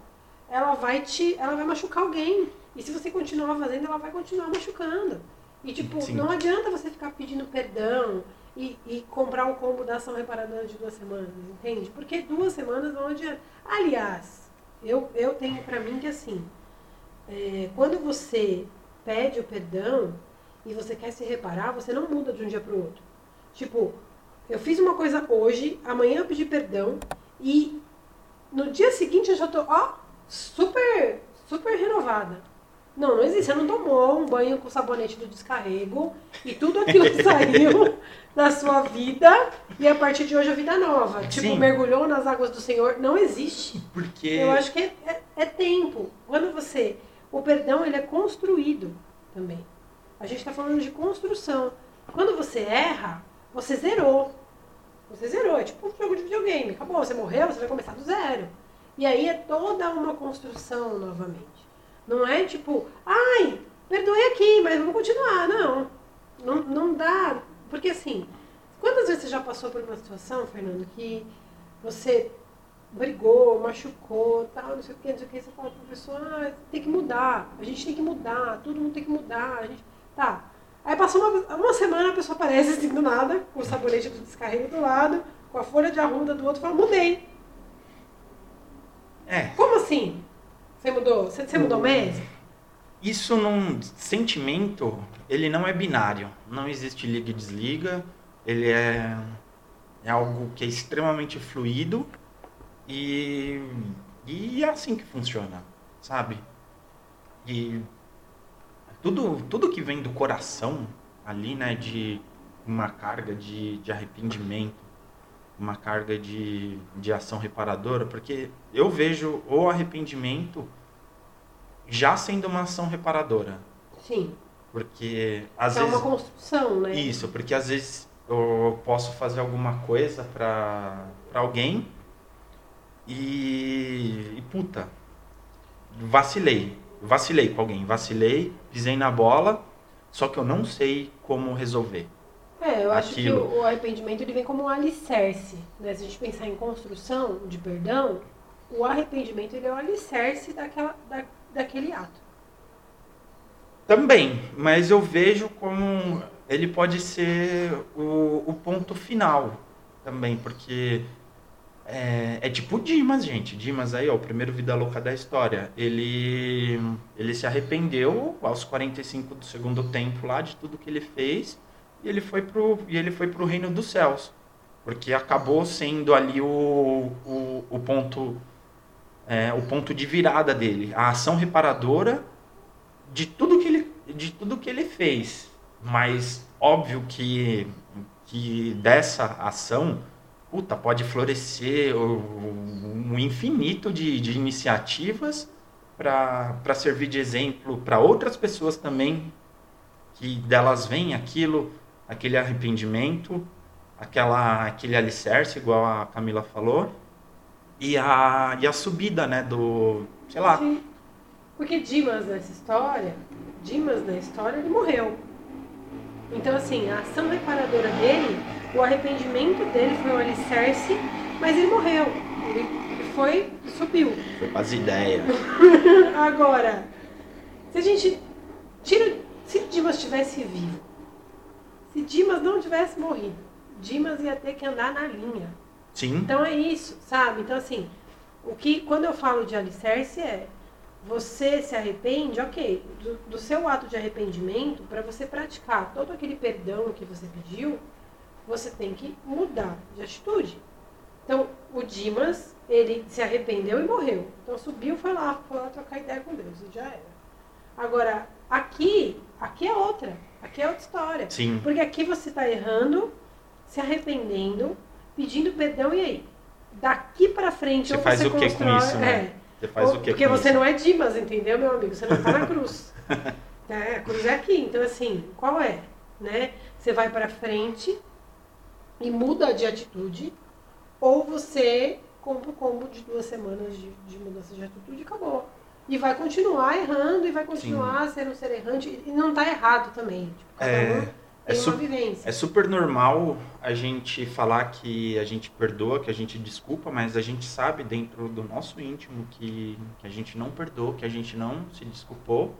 ela vai te. ela vai machucar alguém. E se você continuar fazendo, ela vai continuar machucando. E tipo, Sim. não adianta você ficar pedindo perdão e, e comprar o combo da ação reparadora de duas semanas, entende? Porque duas semanas não adianta. Aliás, eu, eu tenho pra mim que assim, é, quando você pede o perdão e você quer se reparar, você não muda de um dia pro outro. Tipo, eu fiz uma coisa hoje, amanhã eu pedi perdão e no dia seguinte eu já tô, ó, super, super renovada. Não, não existe. Você não tomou um banho com sabonete do descarrego e tudo aquilo saiu da sua vida e a partir de hoje é vida nova. Tipo, Sim. mergulhou nas águas do Senhor. Não existe. Porque. Eu acho que é, é- é tempo. Quando você. O perdão, ele é construído também. A gente está falando de construção. Quando você erra, você zerou. Você zerou. É tipo um jogo de videogame. Acabou. Você morreu, você vai começar do zero. E aí é toda uma construção novamente. Não é tipo, ai, perdoei aqui, mas vamos continuar. Não. Não, não dá. Porque assim, quantas vezes você já passou por uma situação, Fernando, que você brigou, machucou, tal, não sei o que, não sei o que, você fala pra pessoa, ah, tem que mudar, a gente tem que mudar, todo mundo tem que mudar, a gente. Tá. Aí passou uma, uma semana, a pessoa aparece assim do nada, com o sabonete do descarrego do lado, com a folha de arruda do outro, fala, mudei. É. Como assim? Você mudou? Você, você mudou mesmo? Isso num sentimento, ele não é binário. Não existe liga e desliga. Ele é, é algo que é extremamente fluido e, e é assim que funciona, sabe? E tudo, tudo que vem do coração ali, né, de uma carga de, de arrependimento, uma carga de, de ação reparadora, porque eu vejo o arrependimento já sendo uma ação reparadora. Sim. Porque às é vezes. uma construção, né? Isso, porque às vezes eu posso fazer alguma coisa pra alguém e, e. Puta. Vacilei. Vacilei com alguém. Vacilei, pisei na bola, só que eu não sei como resolver. É, eu acho que Aquilo. o, o arrependimento ele vem como um alicerce. Né? Se a gente pensar em construção de perdão, o arrependimento ele é o alicerce daquela, da, daquele ato. Também, mas eu vejo como ele pode ser o, o ponto final também, porque é, é tipo o Dimas, gente. Dimas aí, ó, o primeiro Vida Louca da história. Ele, ele se arrependeu aos 45 do segundo tempo lá de tudo que ele fez e ele foi pro, e ele foi pro reino dos céus. Porque acabou sendo ali o, o, o ponto é, o ponto de virada dele, a ação reparadora de tudo que ele, de tudo que ele fez. Mas óbvio que, que dessa ação, puta, pode florescer um infinito de, de iniciativas para servir de exemplo para outras pessoas também, que delas vem aquilo, aquele arrependimento, aquela, aquele alicerce, igual a Camila falou, e a, e a subida, né, do, sei lá, Sim. Porque Dimas nessa história, Dimas na história, ele morreu. Então, assim, a ação reparadora dele, o arrependimento dele foi o alicerce, mas ele morreu. Ele foi, subiu. Foi para as ideias. Agora, se a gente tira. Se Dimas tivesse vivo, se Dimas não tivesse morrido, Dimas ia ter que andar na linha. Sim. Então é isso, sabe? Então assim, o que quando eu falo de alicerce é você se arrepende, ok, do, do seu ato de arrependimento, para você praticar todo aquele perdão que você pediu, você tem que mudar de atitude. Então, o Dimas, ele se arrependeu e morreu. Então, subiu, foi lá, foi lá trocar ideia com Deus e já era. Agora, aqui, aqui é outra. Aqui é outra história. Sim. Porque aqui você está errando, se arrependendo, pedindo perdão e aí? Daqui para frente, Você ou faz você o que com constrói- isso, né? é, Você faz ou- o que Porque com você isso? não é Dimas, entendeu, meu amigo? Você não tá na cruz. É, a cruz é aqui. Então, assim, qual é? Né? Você vai para frente e muda de atitude, ou você compra o combo de duas semanas de, de mudança de atitude e acabou. E vai continuar errando e vai continuar sendo um ser errante. E não tá errado também. Tipo, cada É, um é su-. É super normal a gente falar que a gente perdoa, que a gente desculpa, mas a gente sabe dentro do nosso íntimo que, que a gente não perdoou, que a gente não se desculpou,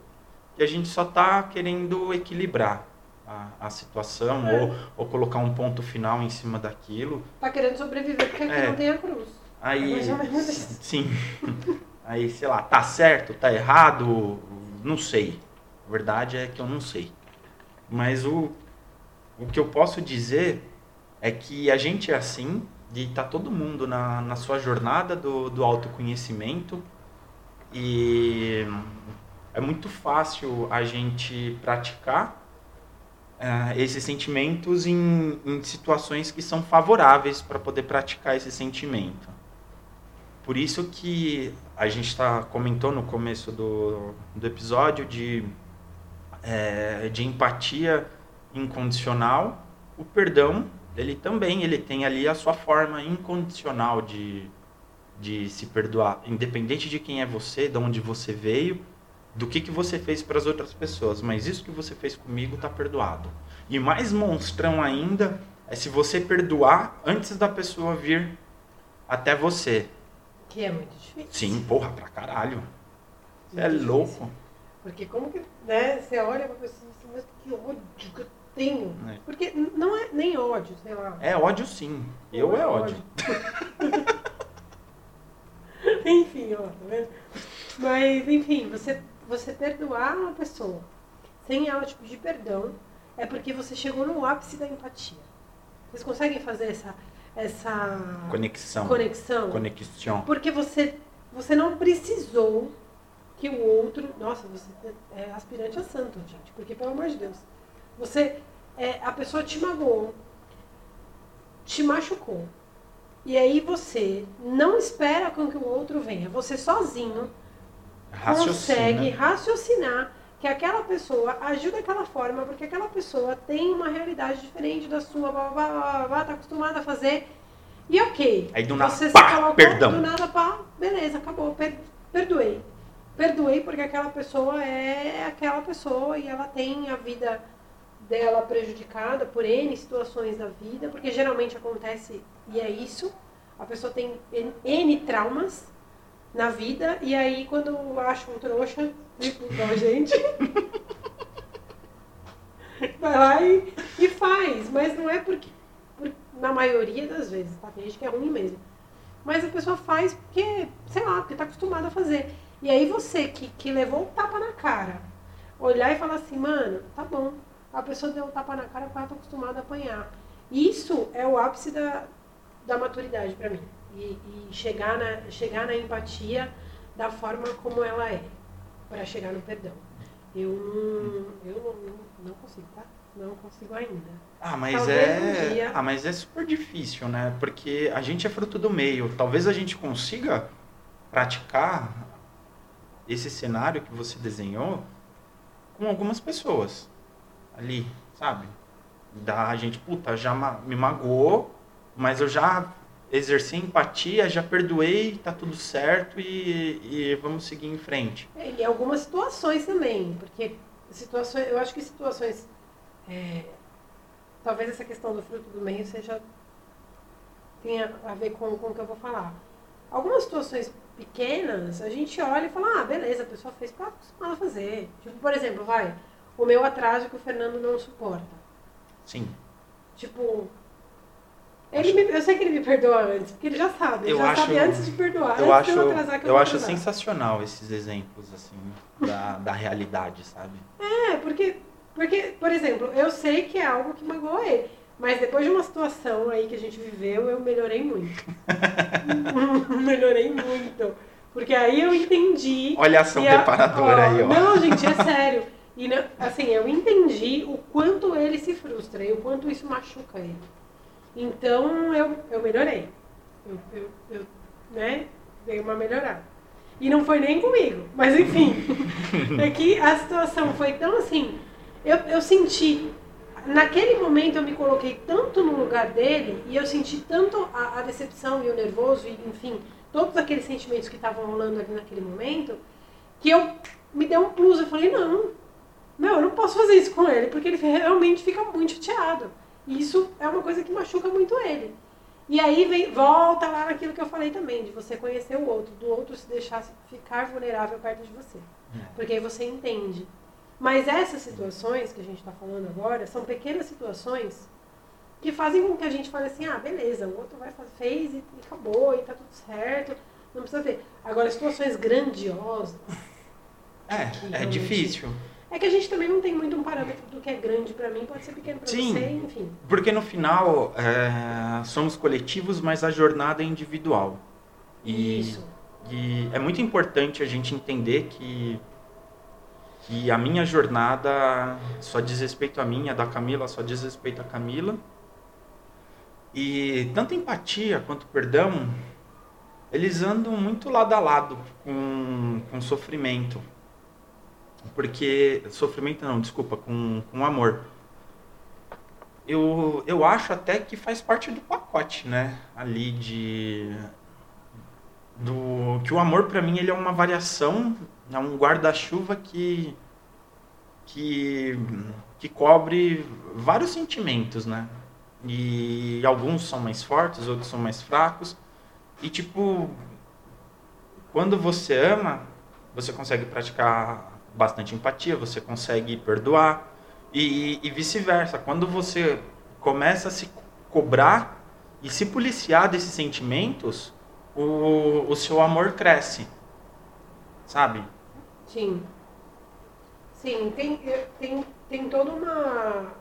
que a gente só está querendo equilibrar a, a situação É. ou, ou colocar um ponto final em cima daquilo. Tá querendo sobreviver porque aqui É. não tem a cruz. Aí, É mais ou menos isso. sim. Aí, sei lá, tá certo, tá errado, não sei. A verdade é que eu não sei. Mas o, o que eu posso dizer é que a gente é assim, de tá todo mundo na, na sua jornada do, do autoconhecimento e é muito fácil a gente praticar eh, esses sentimentos em, em situações que são favoráveis para poder praticar esse sentimento. Por isso que a gente tá, comentou no começo do, do episódio de, eh, de empatia incondicional. O perdão, ele também ele tem ali a sua forma incondicional de, de se perdoar, independente de quem é você, de onde você veio, do que, que você fez para as outras pessoas. Mas isso que você fez comigo está perdoado. E mais monstrão ainda é se você perdoar antes da pessoa vir até você. Que é muito difícil. Sim, porra, pra caralho. Você é Muito louco. difícil. Porque como que, né, você olha pra pessoa e diz, mas que ódio que eu tenho. É. Porque não é nem ódio, sei lá. É ódio sim. Eu Não é ódio. enfim, ó, tá vendo? Mas, enfim, você, você perdoar uma pessoa sem ela te pedir perdão é porque você chegou no ápice da empatia. Vocês conseguem fazer essa, essa Conexão. conexão? Conexão. Porque você, você não precisou que o outro. Nossa, você é aspirante a santo, gente. Porque, pelo amor de Deus. Você. É, a pessoa te magoou, te machucou. E aí você não espera com que o outro venha. Você sozinho consegue Raciocina. raciocinar que aquela pessoa agiu daquela forma, porque aquela pessoa tem uma realidade diferente da sua, blá, blá, blá, blá, blá, tá acostumada a fazer. E ok. Aí do nada, você pá, se colocou perdão. do nada, pá, beleza, acabou, per- perdoei. Perdoei porque aquela pessoa é aquela pessoa e ela tem a vida dela prejudicada por N situações da vida, porque geralmente acontece, e é isso, a pessoa tem N, N traumas na vida, e aí quando acha um trouxa, tipo, igual a gente, vai lá e, e faz, mas não é porque, por- na maioria das vezes, tá? Tem gente que é ruim mesmo. Mas a pessoa faz porque, sei lá, porque tá acostumada a fazer. E aí você que, que levou um tapa na cara, olhar e falar assim, mano, tá bom. A pessoa deu um tapa na cara porque ela tá acostumada a apanhar. Isso é o ápice da, da maturidade pra mim. E, e chegar, na, chegar na empatia da forma como ela é, para chegar no perdão. Eu não, eu não, não consigo, tá? Não consigo ainda. Ah, mas Talvez é. um dia- Ah, mas é super difícil, né? Porque a gente é fruto do meio. Talvez a gente consiga praticar esse cenário que você desenhou com algumas pessoas ali, sabe? Da a gente, puta, já me magoou, mas eu já exerci empatia, já perdoei, tá tudo certo e, e vamos seguir em frente. É, Em algumas situações também, porque situações, eu acho que situações. é, talvez essa questão do fruto do meio seja tenha a ver com, com o que eu vou falar. algumas situações pequenas, a gente olha e fala, ah, beleza, a pessoa fez porque ela acostumada a fazer. Tipo, por exemplo, vai, o meu atraso que o Fernando não suporta. Sim. Tipo, ele me, eu sei que ele me perdoa antes, porque ele já sabe, ele Eu já acho- sabe antes de perdoar. Eu acho, eu atrasar eu, eu acho atrasar. sensacional esses exemplos, assim, da, da realidade, sabe? É, porque, porque, por exemplo, eu sei que é algo que magoou ele. Mas depois de uma situação aí que a gente viveu, eu melhorei muito. melhorei muito. Porque aí eu entendi. Olha a ação preparadora aí, ó. Não, gente, é sério. E não- assim, eu entendi o quanto ele se frustra e o quanto isso machuca ele. Então eu, eu melhorei. Eu, eu, eu, né, dei uma melhorada. E não foi nem comigo, mas enfim. é que a situação foi tão assim. Eu, eu senti. Naquele momento eu me coloquei tanto no lugar dele e eu senti tanto a, a decepção e o nervoso e enfim, todos aqueles sentimentos que estavam rolando ali naquele momento, que eu me deu um plus. Eu falei, não, meu, eu não posso fazer isso com ele, porque ele realmente fica muito chateado. Isso é uma coisa que machuca muito ele. E aí vem, volta lá naquilo que eu falei também, de você conhecer o outro, do outro se deixar ficar vulnerável perto de você. Porque aí você entende. Mas essas situações que a gente está falando agora são pequenas situações que fazem com que a gente fale assim, ah, beleza, o outro vai fazer, fez e, e acabou, e tá tudo certo, não precisa ter. Agora, situações grandiosas, É, é difícil. É que a gente também não tem muito um parâmetro do que é grande pra mim, pode ser pequeno pra Sim. você, enfim. Porque no final, é, somos coletivos, mas a jornada é individual. E, Isso. E é muito importante a gente entender que, que a minha jornada só diz respeito a mim, a da Camila só diz respeito a Camila. E tanto empatia quanto perdão, eles andam muito lado a lado com, com sofrimento. Porque. Sofrimento não, desculpa, com, com amor. Eu, eu acho até que faz parte do pacote, né? Ali de. Do, que o amor pra mim ele é uma variação, é um guarda-chuva que, que que cobre vários sentimentos, né? E alguns são mais fortes, outros são mais fracos. E tipo, quando você ama, você consegue praticar bastante empatia, você consegue perdoar e, e vice-versa. Quando você começa a se cobrar e se policiar desses sentimentos, o, o seu amor cresce, sabe? Sim. Sim, tem, eh, tem, tem toda uma.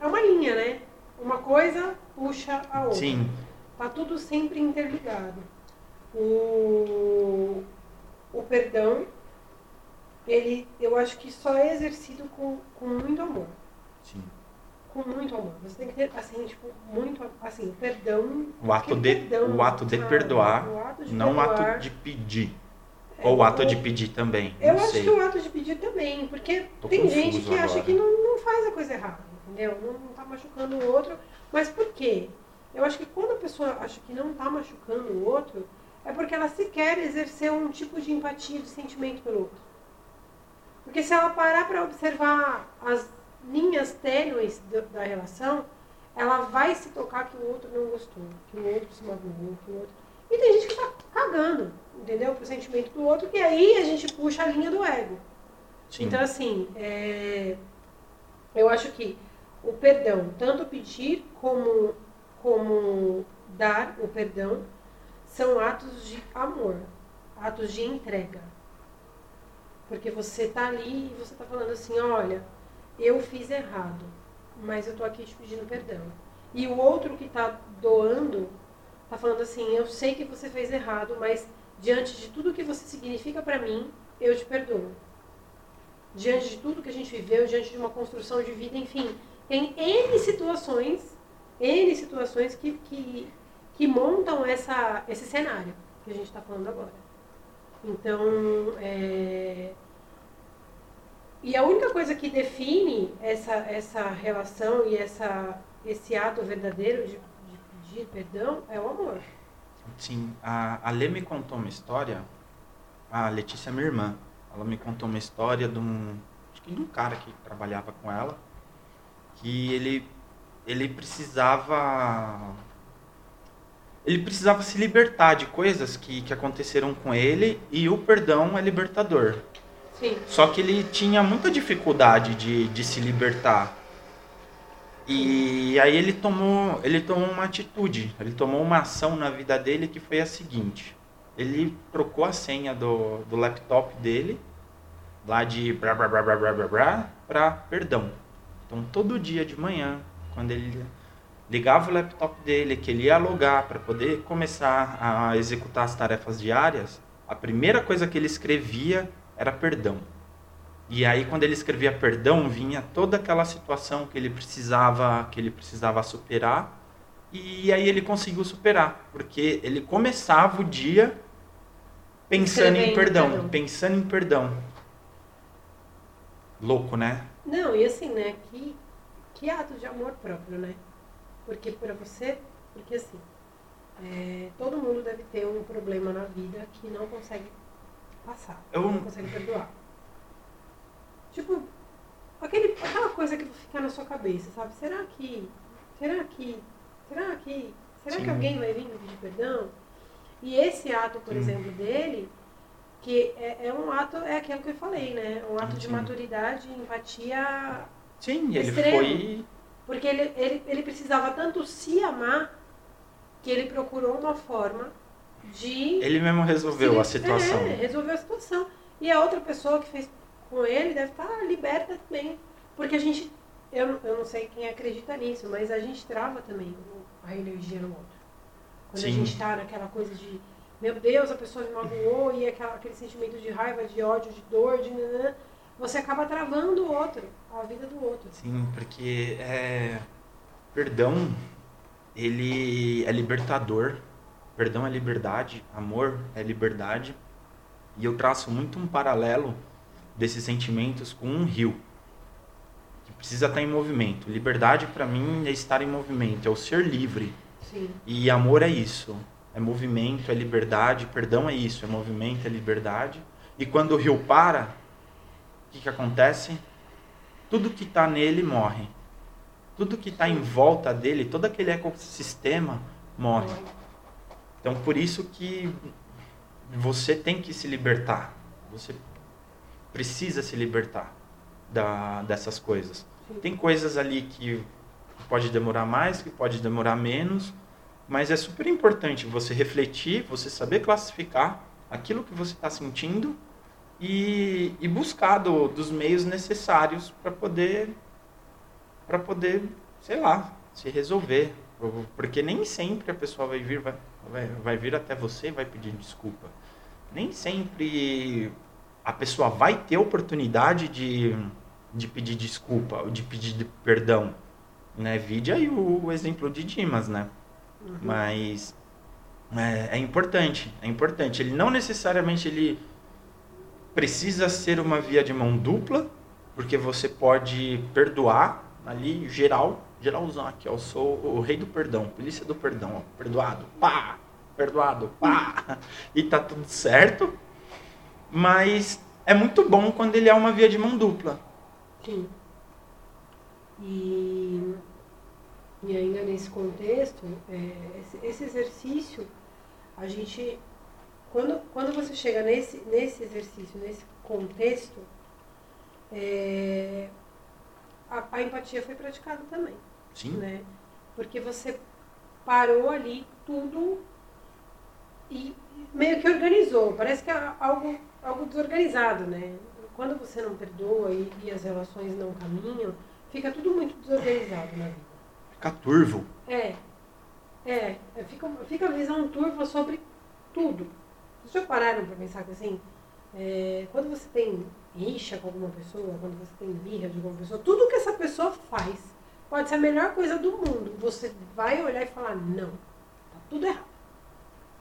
É uma linha, né? Uma coisa puxa a outra. Sim, Tá tudo sempre interligado. O, o perdão, ele, eu acho que só é exercido com, com muito amor. sim. Com muito amor. Você tem que ter, assim, tipo, muito. Assim, perdão. O ato de, perdão, o ato de sabe? perdoar, O ato de não o ato de pedir. É, Ou o ato de pedir também, Eu acho sei. que o ato de pedir também, porque Tô tem gente que acha agora. que não, não faz a coisa errada, entendeu? Não, não tá machucando o outro. Mas por quê? Eu acho que quando a pessoa acha que não tá machucando o outro, é porque ela sequer exercer um tipo de empatia, de sentimento pelo outro. Porque se ela parar para observar as linhas tênues da, relação, ela vai se tocar que o outro não gostou, que o outro se magoou, que o outro. E tem gente que tá cagando, entendeu? Pro sentimento do outro, e aí a gente puxa a linha do ego. Sim. Então, assim, é, eu acho que o perdão, tanto pedir como, como dar o perdão, são atos de amor, atos de entrega. Porque você tá ali e você tá falando assim, olha, eu fiz errado, mas eu tô aqui te pedindo perdão. E o outro que tá doando tá falando assim, eu sei que você fez errado, mas diante de tudo que você significa pra mim, eu te perdoo diante de tudo que a gente viveu, diante de uma construção de vida, enfim, tem N situações, N situações que, que, que montam essa, esse cenário que a gente está falando agora. Então, é... e a única coisa que define essa, essa relação e essa, esse ato verdadeiro de, de pedir perdão é o amor. Sim, a, a Lê me contou uma história, a Letícia é minha irmã, ela me contou uma história de um, acho que de um cara que trabalhava com ela, que ele, ele precisava, ele precisava se libertar de coisas que, que aconteceram com ele e o perdão é libertador. Sim. Só que ele tinha muita dificuldade de, de se libertar. E aí ele tomou, ele tomou uma atitude, ele tomou uma ação na vida dele que foi a seguinte. Ele trocou a senha do, do laptop dele, lá de blá blá blá blá blá blá, blá para perdão. Então todo dia de manhã, quando ele ligava o laptop dele, que ele ia logar para poder começar a executar as tarefas diárias, a primeira coisa que ele escrevia era perdão. E aí quando ele escrevia perdão, vinha toda aquela situação que ele precisava, que ele precisava superar, e aí ele conseguiu superar, porque ele começava o dia pensando em perdão, perdão, pensando em perdão. Louco, né? Não, e assim, né, que que ato de amor próprio, né? Porque para você, porque assim, é, todo mundo deve ter um problema na vida que não consegue passar, Eu... não consegue perdoar. Tipo, aquele, aquela coisa que fica na sua cabeça, sabe? Será que, será que, será que, será Sim. que alguém vai vir me pedir perdão? E esse ato, por Sim. exemplo, dele, que é, é, um ato, é aquilo que eu falei, né? Um ato Sim. de maturidade, empatia. Sim, ele foi porque ele, ele, ele precisava tanto se amar que ele procurou uma forma de. Ele mesmo resolveu se, a situação. É, resolveu a situação. E a outra pessoa que fez com ele deve estar liberta também. Porque a gente. Eu, eu não sei quem acredita nisso, mas a gente trava também a energia no outro. Quando Sim. a gente está naquela coisa de. Meu Deus, a pessoa me magoou e aquela, aquele sentimento de raiva, de ódio, de dor, de. Nanã, você acaba travando o outro, a vida do outro. Sim, porque é, perdão, ele é libertador. Perdão é liberdade, amor é liberdade. E eu traço muito um paralelo desses sentimentos com um rio que precisa estar em movimento. Liberdade para mim é estar em movimento, é o ser livre. Sim. E amor é isso, é movimento, é liberdade. Perdão é isso, é movimento, é liberdade. E quando o rio para, que, que acontece? Tudo que está nele morre. Tudo que está em volta dele, todo aquele ecossistema morre. Então, por isso que você tem que se libertar. Você precisa se libertar da, dessas coisas. Tem coisas ali que pode demorar mais, que pode demorar menos, mas é super importante você refletir, você saber classificar aquilo que você está sentindo e, e buscar do, dos meios necessários para poder, para poder, sei lá, se resolver. Porque nem sempre a pessoa vai vir, vai, vai, vai vir até você e vai pedir desculpa. Nem sempre a pessoa vai ter oportunidade de, de pedir desculpa, ou de pedir perdão. Né? Vide aí o, o exemplo de Dimas, né? Uhum. Mas é, é, importante, é importante. Ele não necessariamente ele precisa ser uma via de mão dupla, porque você pode perdoar ali geral, geralzão aqui, eu sou o rei do perdão, polícia do perdão, ó, perdoado, pá, perdoado, pá, e tá tudo certo. Mas é muito bom quando ele é uma via de mão dupla. Sim. E, e ainda nesse contexto, é, esse exercício, a gente quando, quando você chega nesse, nesse exercício, nesse contexto, é, a, a, empatia foi praticada também. Sim. Né? Porque você parou ali tudo e meio que organizou. Parece que é algo, algo desorganizado, né? Quando você não perdoa e, e as relações não caminham, fica tudo muito desorganizado na vida. Fica turvo. É. É, fica, fica a visão turva sobre tudo. Vocês já pararam para pensar que assim, é, quando você tem rixa com alguma pessoa, quando você tem birra de alguma pessoa, tudo que essa pessoa faz pode ser a melhor coisa do mundo. Você vai olhar e falar, não, tá tudo errado.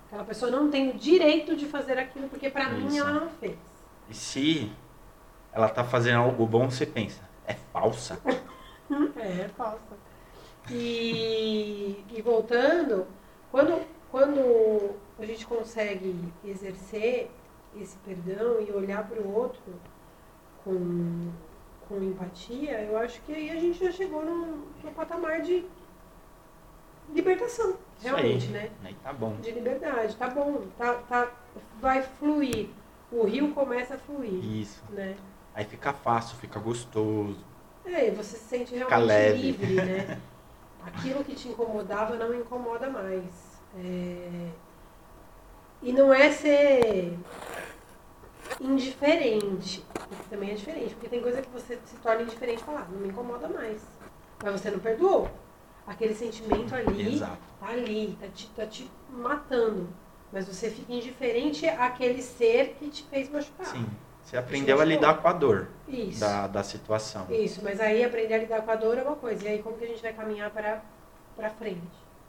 Aquela pessoa não tem o direito de fazer aquilo porque para mim ela não fez. E se ela tá fazendo algo bom, você pensa, é falsa. é, é falsa. E, e voltando, quando, quando a gente consegue exercer esse perdão e olhar para o outro com, com empatia, eu acho que aí a gente já chegou no, no patamar de, libertação, realmente, aí. né? Aí tá bom. De liberdade, tá bom, tá, tá, vai fluir. O rio começa a fluir, Isso. né? Aí fica fácil, fica gostoso. É, você se sente realmente livre, né? Aquilo que te incomodava não incomoda mais. É, E não é ser indiferente, porque também é diferente, porque tem coisa que você se torna indiferente e fala, ah, não me incomoda mais. Mas você não perdoou. Aquele sentimento ali Exato. tá ali, tá te, tá te matando. Mas você fica indiferente àquele ser que te fez machucar. Sim. Você aprendeu a lidar com a dor Isso. da, da situação. Isso, mas aí aprender a lidar com a dor é uma coisa. E aí como que a gente vai caminhar para para frente,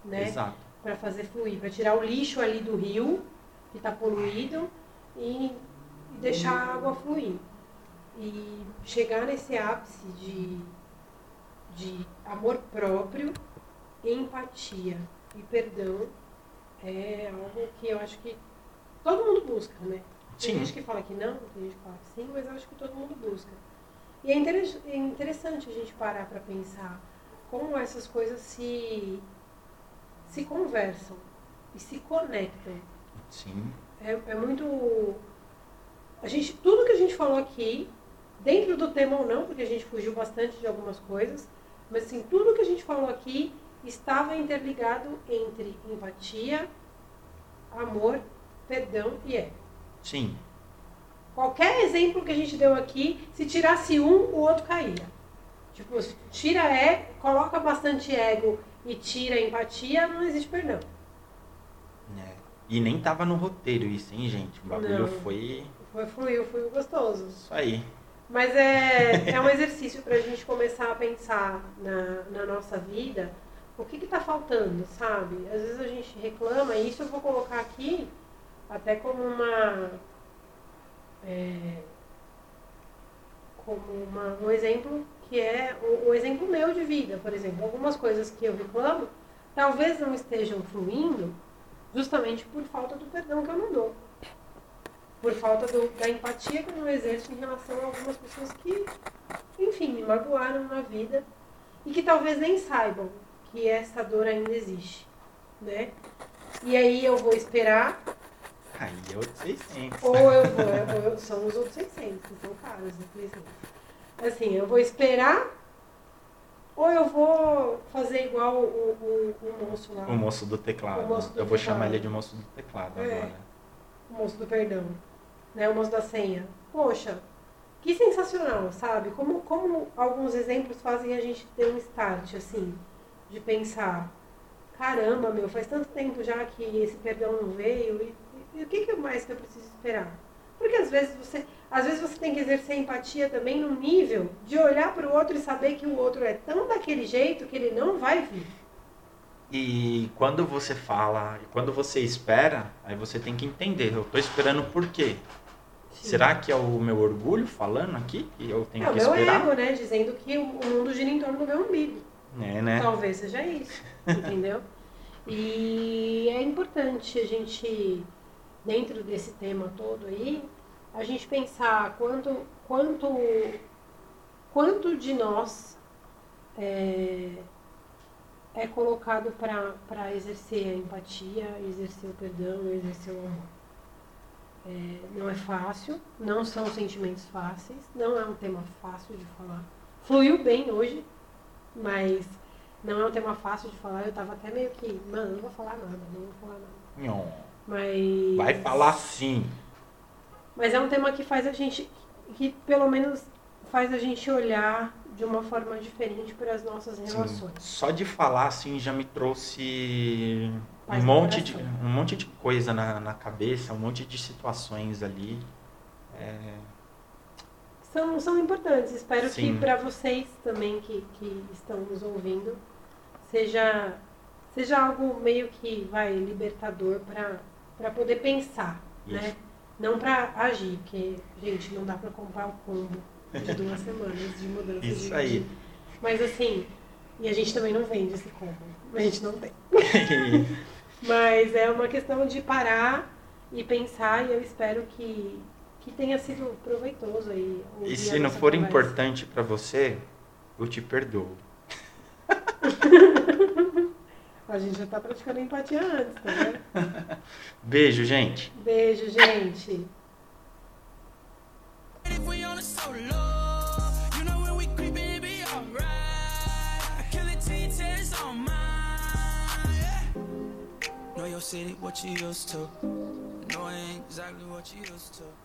né? Exato. Para fazer fluir, para tirar o lixo ali do rio que está poluído e, e deixar a água fluir. E chegar nesse ápice de, de amor próprio, empatia e perdão é algo que eu acho que todo mundo busca, né? Tem Sim. gente que fala que não, tem gente que fala que sim, mas eu acho que todo mundo busca. E é, é interessante a gente parar para pensar como essas coisas se, se conversam e se conectam. Sim. É, é muito. A gente, tudo que a gente falou aqui, dentro do tema ou não, porque a gente fugiu bastante de algumas coisas, mas assim, tudo que a gente falou aqui estava interligado entre empatia, amor, perdão e ego. Sim. Qualquer exemplo que a gente deu aqui, se tirasse um, o outro caía. Tipo, tira ego, coloca bastante ego e tira empatia, não existe perdão. É. E nem tava no roteiro isso, hein, gente? O bagulho Não. foi Foi fluiu, foi gostoso. isso aí. Mas é, é um exercício para a gente começar a pensar na, na nossa vida o que está faltando, sabe? Às vezes a gente reclama, e isso eu vou colocar aqui até como uma. é, como uma, um exemplo que é o, o exemplo meu de vida, por exemplo. Algumas coisas que eu reclamo talvez não estejam fluindo justamente por falta do perdão que eu não dou por falta do- da empatia que eu não exerço em relação a algumas pessoas que, enfim, me magoaram na vida e que talvez nem saibam que essa dor ainda existe, né? E aí eu vou esperar, Aí é outro 600. ou eu vou, ou eu- são os outros 600, que são caros, infelizmente. Assim, eu vou esperar, ou eu vou fazer igual o, o, o moço lá, O moço do teclado. Moço do Eu vou teclado. chamar ele de moço do teclado É. agora. o moço do perdão, né? O moço da senha. Poxa, que sensacional, sabe? Como, como alguns exemplos fazem a gente ter um start, assim, de pensar, caramba, meu, faz tanto tempo já que esse perdão não veio, e, e o que, que mais que eu preciso esperar? Porque às vezes você, às vezes você tem que exercer empatia também no nível de olhar para o outro e saber que o outro é tão daquele jeito que ele não vai vir. E quando você fala, e quando você espera, aí você tem que entender, eu tô esperando por quê? Será que é o meu orgulho falando aqui que eu tenho é o que meu esperar? ego, né? Dizendo que o o mundo gira em torno do meu umbigo. É, né? Talvez seja isso, entendeu? E é importante a gente, dentro desse tema todo aí, a gente pensar quanto, quanto, quanto de nós é, é colocado para exercer a empatia, exercer o perdão, exercer o amor. É, não é fácil, não são sentimentos fáceis, não é um tema fácil de falar. Fluiu bem hoje, mas não é um tema fácil de falar. Eu tava até meio que, mano, não vou falar nada, não vou falar nada. Nhon. Mas. Vai falar sim. Mas é um tema que faz a gente, que pelo menos faz a gente olhar de uma forma diferente para as nossas Sim. relações. Só de falar assim já me trouxe Paz um monte, de, um monte de coisa na, na cabeça, um monte de situações ali. É, São, são importantes. Espero Sim. que para vocês também que, que estão nos ouvindo seja, seja algo meio que vai libertador para poder pensar, Isso. né? Não para agir, porque, gente, não dá para comprar o combo de duas semanas de mudança Isso de aí. Mas assim, e a gente também não vende esse combo. A gente não tem. Mas é uma questão de parar e pensar e eu espero que, que tenha sido proveitoso aí. e se não for conversa. importante pra você, eu te perdoo. A gente já tá praticando empatia antes, tá vendo? Beijo, gente. Beijo, gente. Know your city, what you used to. Know it ain't exactly what you used to.